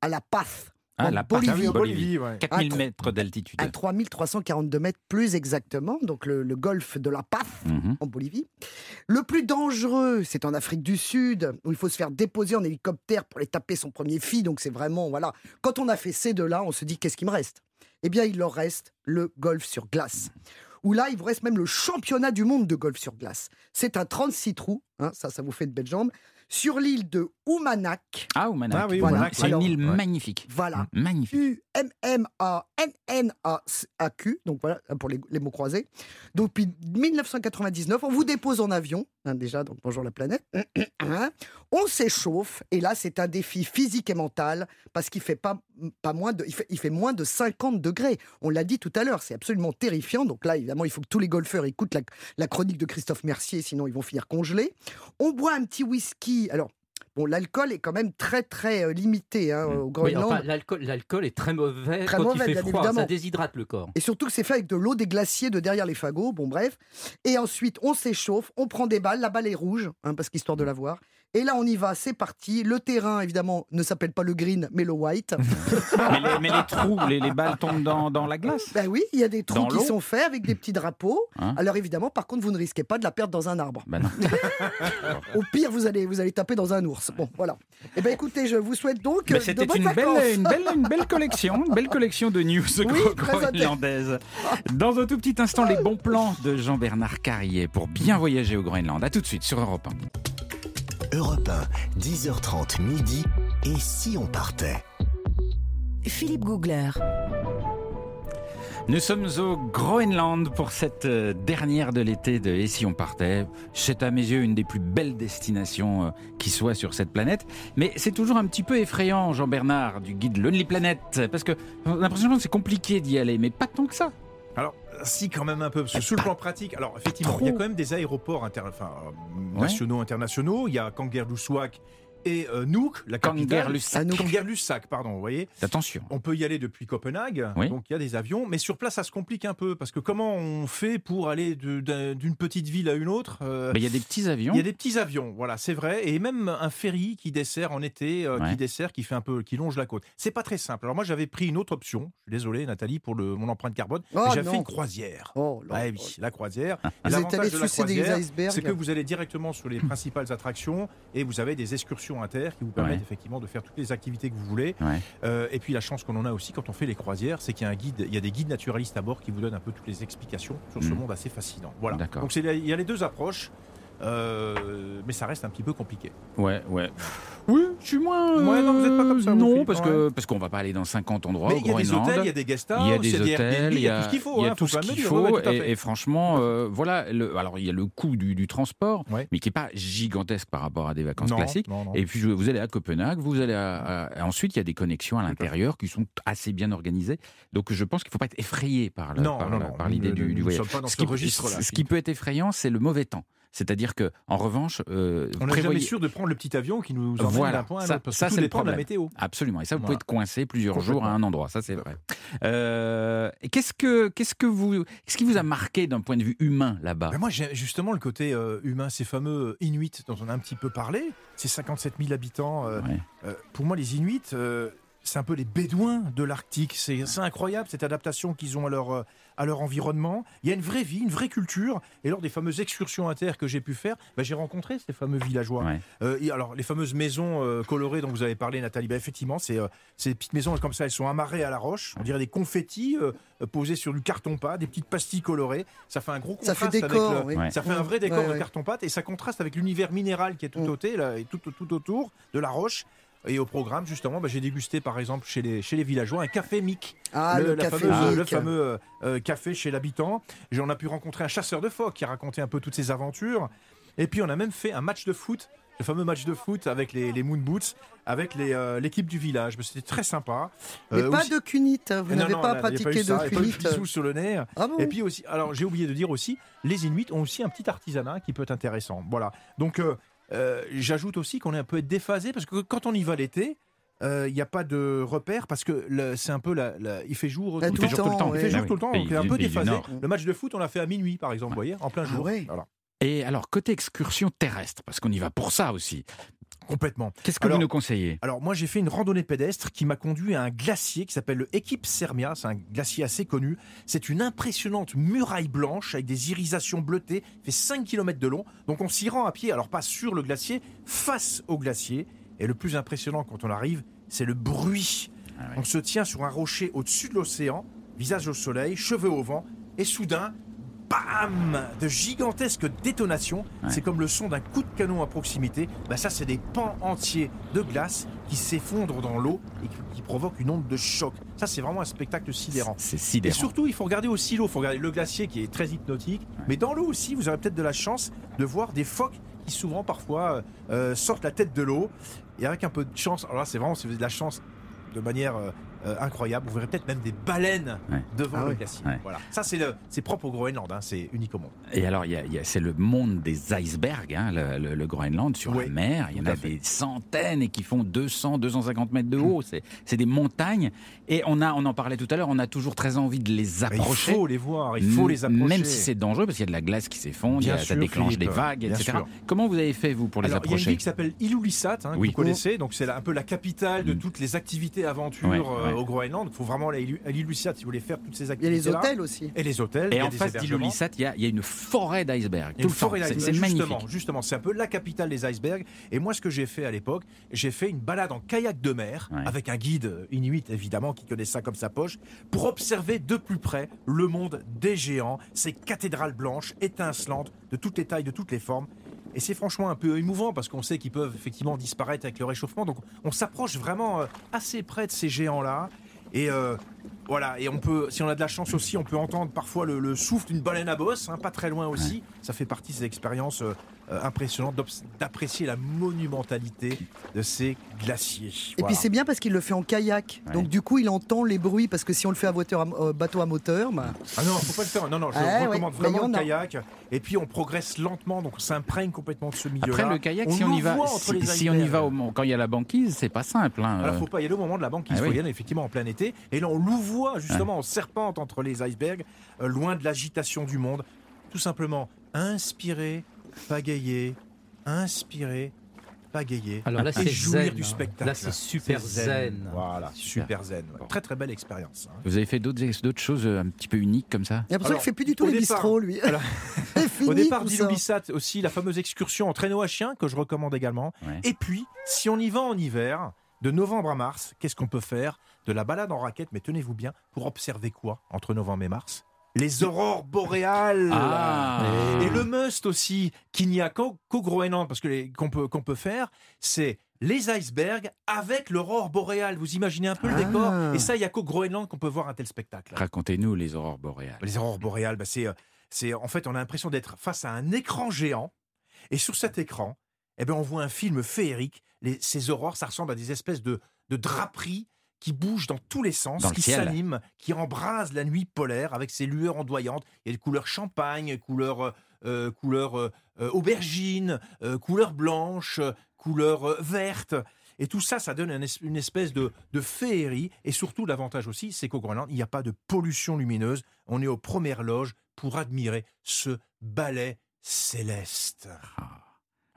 À La Paz. Ah, en la Bolivie. Bolivie. Bolivie, ouais. 4000 Ah, mètres d'altitude. À 3342 mètres plus exactement, donc le, le golfe de La Paz Mhm. en Bolivie. Le plus dangereux, c'est en Afrique du Sud, où il faut se faire déposer en hélicoptère pour aller taper son premier fille. Donc c'est vraiment, voilà. Quand on a fait ces deux-là, on se dit, qu'est-ce qui me reste? Eh bien, il leur reste le golf sur glace. Où là, il vous reste même le championnat du monde de golf sur glace. C'est un 36 trous, hein, ça, ça vous fait de belles jambes, sur l'île de Oumanak. Ah, Oumanak. Ah oui, Voilà. Oumanak, C'est une île ouais. magnifique. Voilà. Magnifique. U-M-M-A-N-N-A-Q, donc voilà, pour les, les mots croisés. Donc, depuis 1999, on vous dépose en avion, hein, déjà, donc bonjour la planète. Hein. On s'échauffe, et là, c'est un défi physique et mental, parce qu'il fait pas, pas moins de, il fait, il fait moins de 50 degrés. On l'a dit tout à l'heure, c'est absolument terrifiant. Donc là, évidemment, il faut que tous les golfeurs écoutent la, la chronique de Christophe Mercier, sinon ils vont finir congelés. On boit un petit whisky. Alors, bon, l'alcool est quand même très, très euh, limité hein, au Oui, Groenland. enfin, l'alcool, l'alcool est très mauvais Très quand mauvais, il fait bien froid, évidemment. ça déshydrate le corps. Et surtout que c'est fait avec de l'eau des glaciers de derrière les fagots. Bon, bref. Et ensuite, on s'échauffe, on prend des balles. La balle est rouge, hein, parce qu'histoire de la voir. Et là, on y va, c'est parti. Le terrain, évidemment, ne s'appelle pas le green, mais le white. mais, les, mais les trous, les, les balles tombent dans, dans la glace. ben oui, il y a des trous Dans qui sont faits avec des petits drapeaux. Hein Alors évidemment, par contre, vous ne risquez pas de la perdre dans un arbre. Bah non. Au pire, vous allez, vous allez taper dans un ours. Bon, voilà. Eh ben écoutez, je vous souhaite donc Mais euh, c'était de bonnes une vacances. belle, une, belle, une belle collection, une belle collection de news Oui. Dans un tout petit instant, les bons plans de Jean-Bernard Carrier pour bien voyager au Groenland. A tout de suite sur Europe 1. Europe 1, 10h30 midi. Et si on partait Philippe Googler. Nous sommes au Groenland pour cette euh, dernière de l'été de Et si on partait? C'est à mes yeux une des plus belles destinations euh, qui soit sur cette planète. Mais c'est toujours un petit peu effrayant, Jean-Bernard, du guide Lonely Planet, parce que on a l'impression que c'est compliqué d'y aller, mais pas tant que ça. Alors, si, quand même un peu, parce que sur le plan pratique, alors effectivement, il y a quand même des aéroports inter- enfin, euh, Ouais. nationaux, internationaux. Il y a Kangerlussuaq et euh, Nuuk, la capitale. Kangerlussuaq. Ah, pardon, vous voyez. Attention. On peut y aller depuis Copenhague, Oui. donc il y a des avions, mais sur place ça se complique un peu parce que comment on fait pour aller d'une petite ville à une autre euh, Il y a des petits avions. Il y a des petits avions, voilà, c'est vrai, et même un ferry qui dessert en été, euh, Ouais. qui dessert, qui fait un peu, qui longe la côte. C'est pas très simple. Alors moi j'avais pris une autre option. Je suis désolé Nathalie pour le, mon empreinte carbone. Oh, J'avais fait une croisière. Oh, oui, la croisière. Êtes l'avantage allé de la croisière, icebergs. c'est que vous allez directement sur les principales attractions et vous avez des excursions inter qui vous permettent Ouais. effectivement de faire toutes les activités que vous voulez. Ouais. Euh, et puis la chance qu'on en a aussi quand on fait les croisières, c'est qu'il y a un guide, il y a des guides naturalistes à bord qui vous donnent un peu toutes les explications sur ce Mhm. monde assez fascinant. Voilà. Donc il y a les deux approches, euh, mais ça reste un petit peu compliqué. Ouais, ouais. Oui, je suis moins. Ouais, non, vous êtes pas comme ça, vous, Non, parce que parce qu'on va pas aller dans 50 endroits mais au il y a des hôtels, il y a des guest Il y a des hôtels, il y a tout ce qu'il faut. il y a hein, tout ce qu'il faut. Et, franchement, euh, voilà. le- alors, il y a le coût du, du transport, Ouais. mais qui est pas gigantesque par rapport à des vacances Non, classiques. non, non. Et puis vous allez à Copenhague, vous allez à, à- ensuite il y a des connexions à l'intérieur qui sont assez bien organisées. Donc je pense qu'il faut pas être effrayé par l'idée ne- du, ne voyage. ce qui peut être effrayant, c'est le mauvais temps. C'est-à-dire que en revanche, euh, On n'est prévoyez- jamais sûr de prendre le petit avion qui nous emmène Voilà, d'un point à ça- l'autre. Parce ça, que tout dépend de la météo. Absolument. Et ça, vous Voilà. pouvez être coincé plusieurs jours à un endroit. Ça, c'est vrai. Euh, qu'est-ce que, qu'est-ce que vous, qu'est-ce qui vous a marqué d'un point de vue humain là-bas? Mais moi, j'ai justement le côté euh, humain, ces fameux Inuits dont on a un petit peu parlé, ces 57 000 habitants. euh, Ouais. euh, pour moi, les Inuits, c'est un peu les Bédouins de l'Arctique. C'est incroyable cette adaptation qu'ils ont à leur, euh, à leur environnement. Il y a une vraie vie, une vraie culture. Et lors des fameuses excursions inter que j'ai pu faire, bah, j'ai rencontré ces fameux villageois. Ouais. Euh, et alors, les fameuses maisons euh, colorées dont vous avez parlé, Nathalie, bah, effectivement, c'est euh, ces petites maisons comme ça, elles sont amarrées à la roche. On dirait des confettis posés sur du carton-pâte, des petites pastilles colorées. Ça fait un gros Ça contraste fait décor, avec le, oui. Ça fait un vrai décor Ouais, de carton-pâte et ça contraste avec l'univers minéral qui est tout, Mm. autour, là, et tout, tout autour de la roche. Et au programme, justement, bah, j'ai dégusté, par exemple, chez les, chez les villageois, un café mic. Ah, le, la café fameuse- le fameux euh, euh, café chez l'habitant. J'en a pu rencontrer un chasseur de phoques qui a raconté un peu toutes ses aventures. Et puis, on a même fait un match de foot, le fameux match de foot avec les, les Moon Boots, avec euh, l'équipe du village. C'était très sympa. Mais Euh, pas aussi- de cunite, vous n'avez pas là, pratiqué ça, de a pas eu cunite. sur le nez. Ah bon Et puis aussi, alors j'ai oublié de dire aussi, les Inuits ont aussi un petit artisanat qui peut être intéressant. Voilà. Donc euh, euh, j'ajoute aussi qu'on est un peu déphasé parce que quand on y va l'été, euh, il n'y a pas de repère parce que le- c'est un peu la, la- il fait jour tout, tout le temps. Il ouais. fait jour Ah oui, tout le temps, donc c'est un peu déphasé. Le match de foot, on l'a fait à minuit par exemple, vous voyez, en plein Ah jour. ouais. Voilà. Et alors côté excursion terrestre, parce qu'on y va pour ça aussi. Complètement. Qu'est-ce que Alors- vous nous conseillez? Alors moi j'ai fait une randonnée pédestre qui m'a conduit à un glacier qui s'appelle le Equipe Sermia, c'est un glacier assez connu. C'est une impressionnante muraille blanche avec des irisations bleutées, fait 5 km de long. Donc on s'y rend à pied, alors pas sur le glacier, face au glacier. Et le plus impressionnant quand on arrive, c'est le bruit. Ah. On se tient sur un rocher au-dessus de l'océan, visage au soleil, cheveux au vent, et soudain, bam De gigantesques détonations. Ouais. C'est comme le son d'un coup de canon à proximité. Bah ça, c'est des pans entiers de glace qui s'effondrent dans l'eau et qui, qui provoquent une onde de choc. Ça, c'est vraiment un spectacle sidérant. C'est Et sidérant. surtout, il faut regarder aussi l'eau. Il faut regarder le glacier qui est très hypnotique. Mais dans l'eau aussi, vous aurez peut-être de la chance de voir des phoques qui souvent, parfois, euh, sortent la tête de l'eau. Et avec un peu de chance, alors là, c'est vraiment, si vous avez de la chance de manière euh, euh, incroyable, vous verrez peut-être même des baleines Ouais. devant Ah le ouais. glacier. Ouais. Voilà. Ça, c'est le- c'est propre au Groenland. hein. C'est unique au monde. Et alors, il y a- il y a- c'est le monde des icebergs, hein, le, le- le Groenland, sur Oui, la mer. Il y en a fait. des centaines et qui font 200, 250 mètres de haut. C'est, c'est des montagnes. Et on, a, on en parlait tout à l'heure, on a toujours très envie de les Mais il approcher. faut les voir, il faut les approcher. Même si c'est dangereux, parce qu'il y a de la glace qui s'effondre, y a- ça déclenche Philippe, des vagues, etc. sûr. Comment vous avez fait, vous, pour les Alors, il y a une approcher ville qui s'appelle Ilulissat, hein, que Oui. vous connaissez. Donc, c'est un peu la capitale de Mm. toutes les activités aventures Ouais, euh, ouais. au Groenland. Il faut vraiment aller à si vous voulez faire toutes ces Il y a activités. les hôtels aussi. Et les hôtels. Et en face hébergements. d'Ilulissat, il y a, il y a une forêt d'icebergs. Une forêt C'est, d'iceberg, c'est magnifique. Justement, justement, c'est un peu la capitale des icebergs. Et moi, ce que j'ai fait à l'époque, j'ai fait une balade en kayak de mer Ouais. avec un guide inuit, évidemment, qui connaît ça comme sa poche, pour observer de plus près le monde des géants, ces cathédrales blanches, étincelantes, de toutes les tailles, de toutes les formes. Et c'est franchement un peu émouvant parce qu'on sait qu'ils peuvent effectivement disparaître avec le réchauffement. Donc on s'approche vraiment euh, assez près de ces géants-là. Et euh, voilà, et on peut, si on a de la chance aussi, on peut entendre parfois le, le souffle d'une baleine à bosse, hein, pas très loin aussi. Ça fait partie de ces expériences euh, euh, impressionnantes d'obs- d'apprécier la monumentalité de ces glaciers. Et Voilà. puis c'est bien parce qu'il le fait en kayak. Ouais. Donc du coup, il entend les bruits parce que si on le fait à voiture à- euh, bateau à moteur, bah, Ah non, faut pas le faire. Non, non, je Ah ouais, recommande vraiment le kayak. Et puis on progresse lentement, donc on s'imprègne complètement de ce milieu-là. Après, le kayak, si on y va, voit entre si, les si on y icebergs. va au moment- quand il y a la banquise, c'est pas simple. hein. Alors, Euh, faut pas y aller au moment de la banquise. Ah Il faut oui. y aller effectivement en plein été. Et là, on louvoie justement en serpente entre les icebergs, euh, loin de l'agitation du monde. Tout simplement, inspirer, pagayer, inspirer, pagayer. Alors là, et c'est jouir zen. du hein. spectacle. Là, c'est super zen. Voilà, super zen. ouais. Bon. Très très belle expérience. hein. Vous avez fait d'autres, choses euh, un petit peu uniques comme ça? Il y a l'impression Alors, qu'il fait plus du tout au les départ- bistrots, lui. Alors, C'est fini, Au départ tout d'île ça. Obissat aussi, la fameuse excursion en traîneau à chien que je recommande également. Ouais. Et puis, si on y va en hiver, de novembre à mars, qu'est-ce qu'on peut faire? De la balade en raquette, mais tenez-vous bien, pour observer quoi entre novembre et mars? Les aurores boréales Ah. Et le must aussi, qu'il n'y a qu'au Groenland, parce que qu'on peut, qu'on peut faire, c'est les icebergs avec l'aurore boréale. Vous imaginez un peu le Ah. décor? Et ça, il n'y a qu'au Groenland qu'on peut voir un tel spectacle. Racontez-nous les aurores boréales. Les aurores boréales, bah, c'est, euh, c'est en fait, on a l'impression d'être face à un écran géant, et sur cet écran, eh ben, on voit un film féerique. Les- ces aurores, ça ressemble à des espèces de, de draperies qui bougent dans tous les sens, Dans le qui ciel. s'animent, qui embrasent la nuit polaire avec ses lueurs ondoyantes. Il y a des couleurs champagne, couleurs, euh, euh, couleurs euh, euh, aubergine, euh, couleurs blanches, couleurs vertes. Et tout ça, ça donne une espèce de, de féerie. Et surtout, l'avantage aussi, c'est qu'au Groenland, il n'y a pas de pollution lumineuse. On est aux premières loges pour admirer ce ballet céleste. Ah,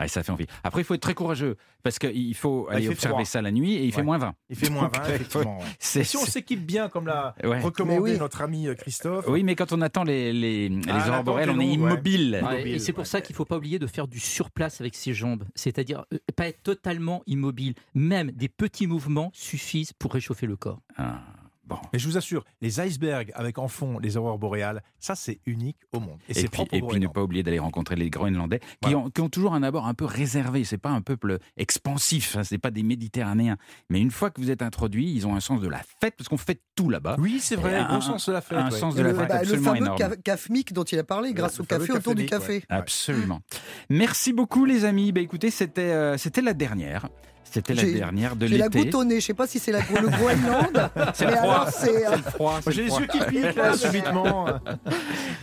ça fait envie. Après, il faut être très courageux parce qu'il faut Ah, aller observer froid. ça la nuit et il fait moins 20. Il fait moins Donc, 20, euh, effectivement. ouais. C'est- Et si on s'équipe bien, comme l'a Ouais. recommandé oui. notre ami euh, Christophe, Oui, mais quand on attend les, les, les Ah, on est immobile. Et c'est pour ouais. ça qu'il ne faut pas oublier de faire du surplace avec ses jambes. C'est-à-dire euh, pas être totalement immobile. Même des petits mouvements suffisent pour réchauffer le corps. Ah, bon. mais je vous assure, les icebergs avec en fond les aurores boréales, ça c'est unique au monde. Et, puis, et puis ne Groenland. pas oublier d'aller rencontrer les Groenlandais qui, ont, qui ont toujours un abord un peu réservé. C'est pas un peuple expansif, hein, c'est pas des Méditerranéens. Mais une fois que vous êtes introduits, ils ont un sens de la fête parce qu'on fait tout là-bas. Oui, c'est vrai, un- sens de la fête. un ouais. sens de Et la le, fête bah, le fameux énorme. ca- CAFMIC dont il a parlé, grâce le au café autour du café. Absolument. Merci beaucoup les amis. Bah, écoutez, c'était euh, c'était la dernière. C'était la dernière de J'ai la l'été. goutte au nez, je sais pas si c'est la, le Groenland, C'est mais le froid. alors c'est... euh, C'est le froid, c'est Moi, J'ai le les froid. yeux qui piquent là, subitement.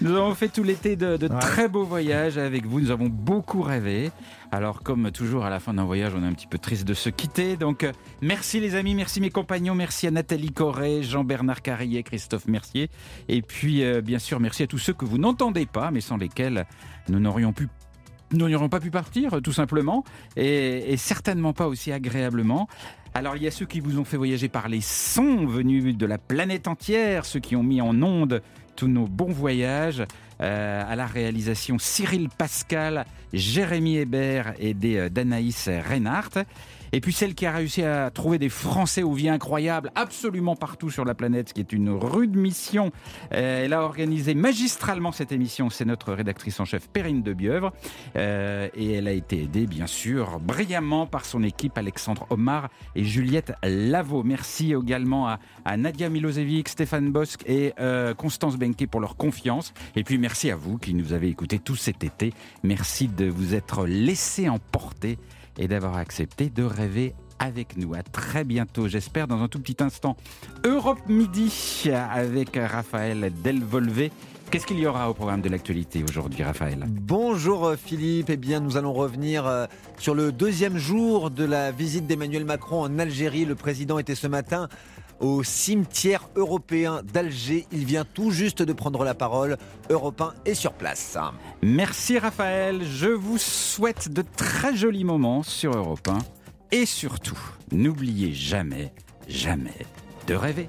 Nous avons fait tout l'été de, de Ouais. très beaux voyages avec vous. Nous avons beaucoup rêvé. Alors, comme toujours, à la fin d'un voyage, on est un petit peu triste de se quitter. Donc, euh, merci les amis, merci mes compagnons, merci à Nathalie Corré, Jean-Bernard Carrier, Christophe Mercier. Et puis, euh, bien sûr, merci à tous ceux que vous n'entendez pas, mais sans lesquels nous n'aurions pu nous n'aurions pas pu partir, tout simplement, et, certainement pas aussi agréablement. Alors, il y a ceux qui vous ont fait voyager par les sons venus de la planète entière, ceux qui ont mis en onde tous nos bons voyages. Euh, à la réalisation Cyril Pascal, Jérémy Hébert et des, euh, d'Anaïs Reinhardt. Et puis celle qui a réussi à trouver des Français aux vies incroyables absolument partout sur la planète, ce qui est une rude mission. Euh, elle a organisé magistralement cette émission, c'est notre rédactrice en chef Perrine de Bieuvre. Euh, et elle a été aidée, bien sûr, brillamment par son équipe Alexandre Omar et Juliette Lavaux. Merci également à, à Nadia Milosevic, Stéphane Bosque et euh, Constance Benke pour leur confiance. Et puis merci à vous qui nous avez écoutés tout cet été. Merci de vous être laissé emporter et d'avoir accepté de rêver avec nous. À très bientôt, j'espère, dans un tout petit instant. Europe Midi avec Raphaël Delvolvé. Qu'est-ce qu'il y aura au programme de l'actualité aujourd'hui, Raphaël? Bonjour euh, Philippe, eh bien nous allons revenir euh, sur le deuxième jour de la visite d'Emmanuel Macron en Algérie. Le président était ce matin au cimetière européen d'Alger. Il vient tout juste de prendre la parole. Europe 1 est sur place. Merci Raphaël, je vous souhaite de très jolis moments sur Europe 1 et surtout, n'oubliez jamais, jamais de rêver.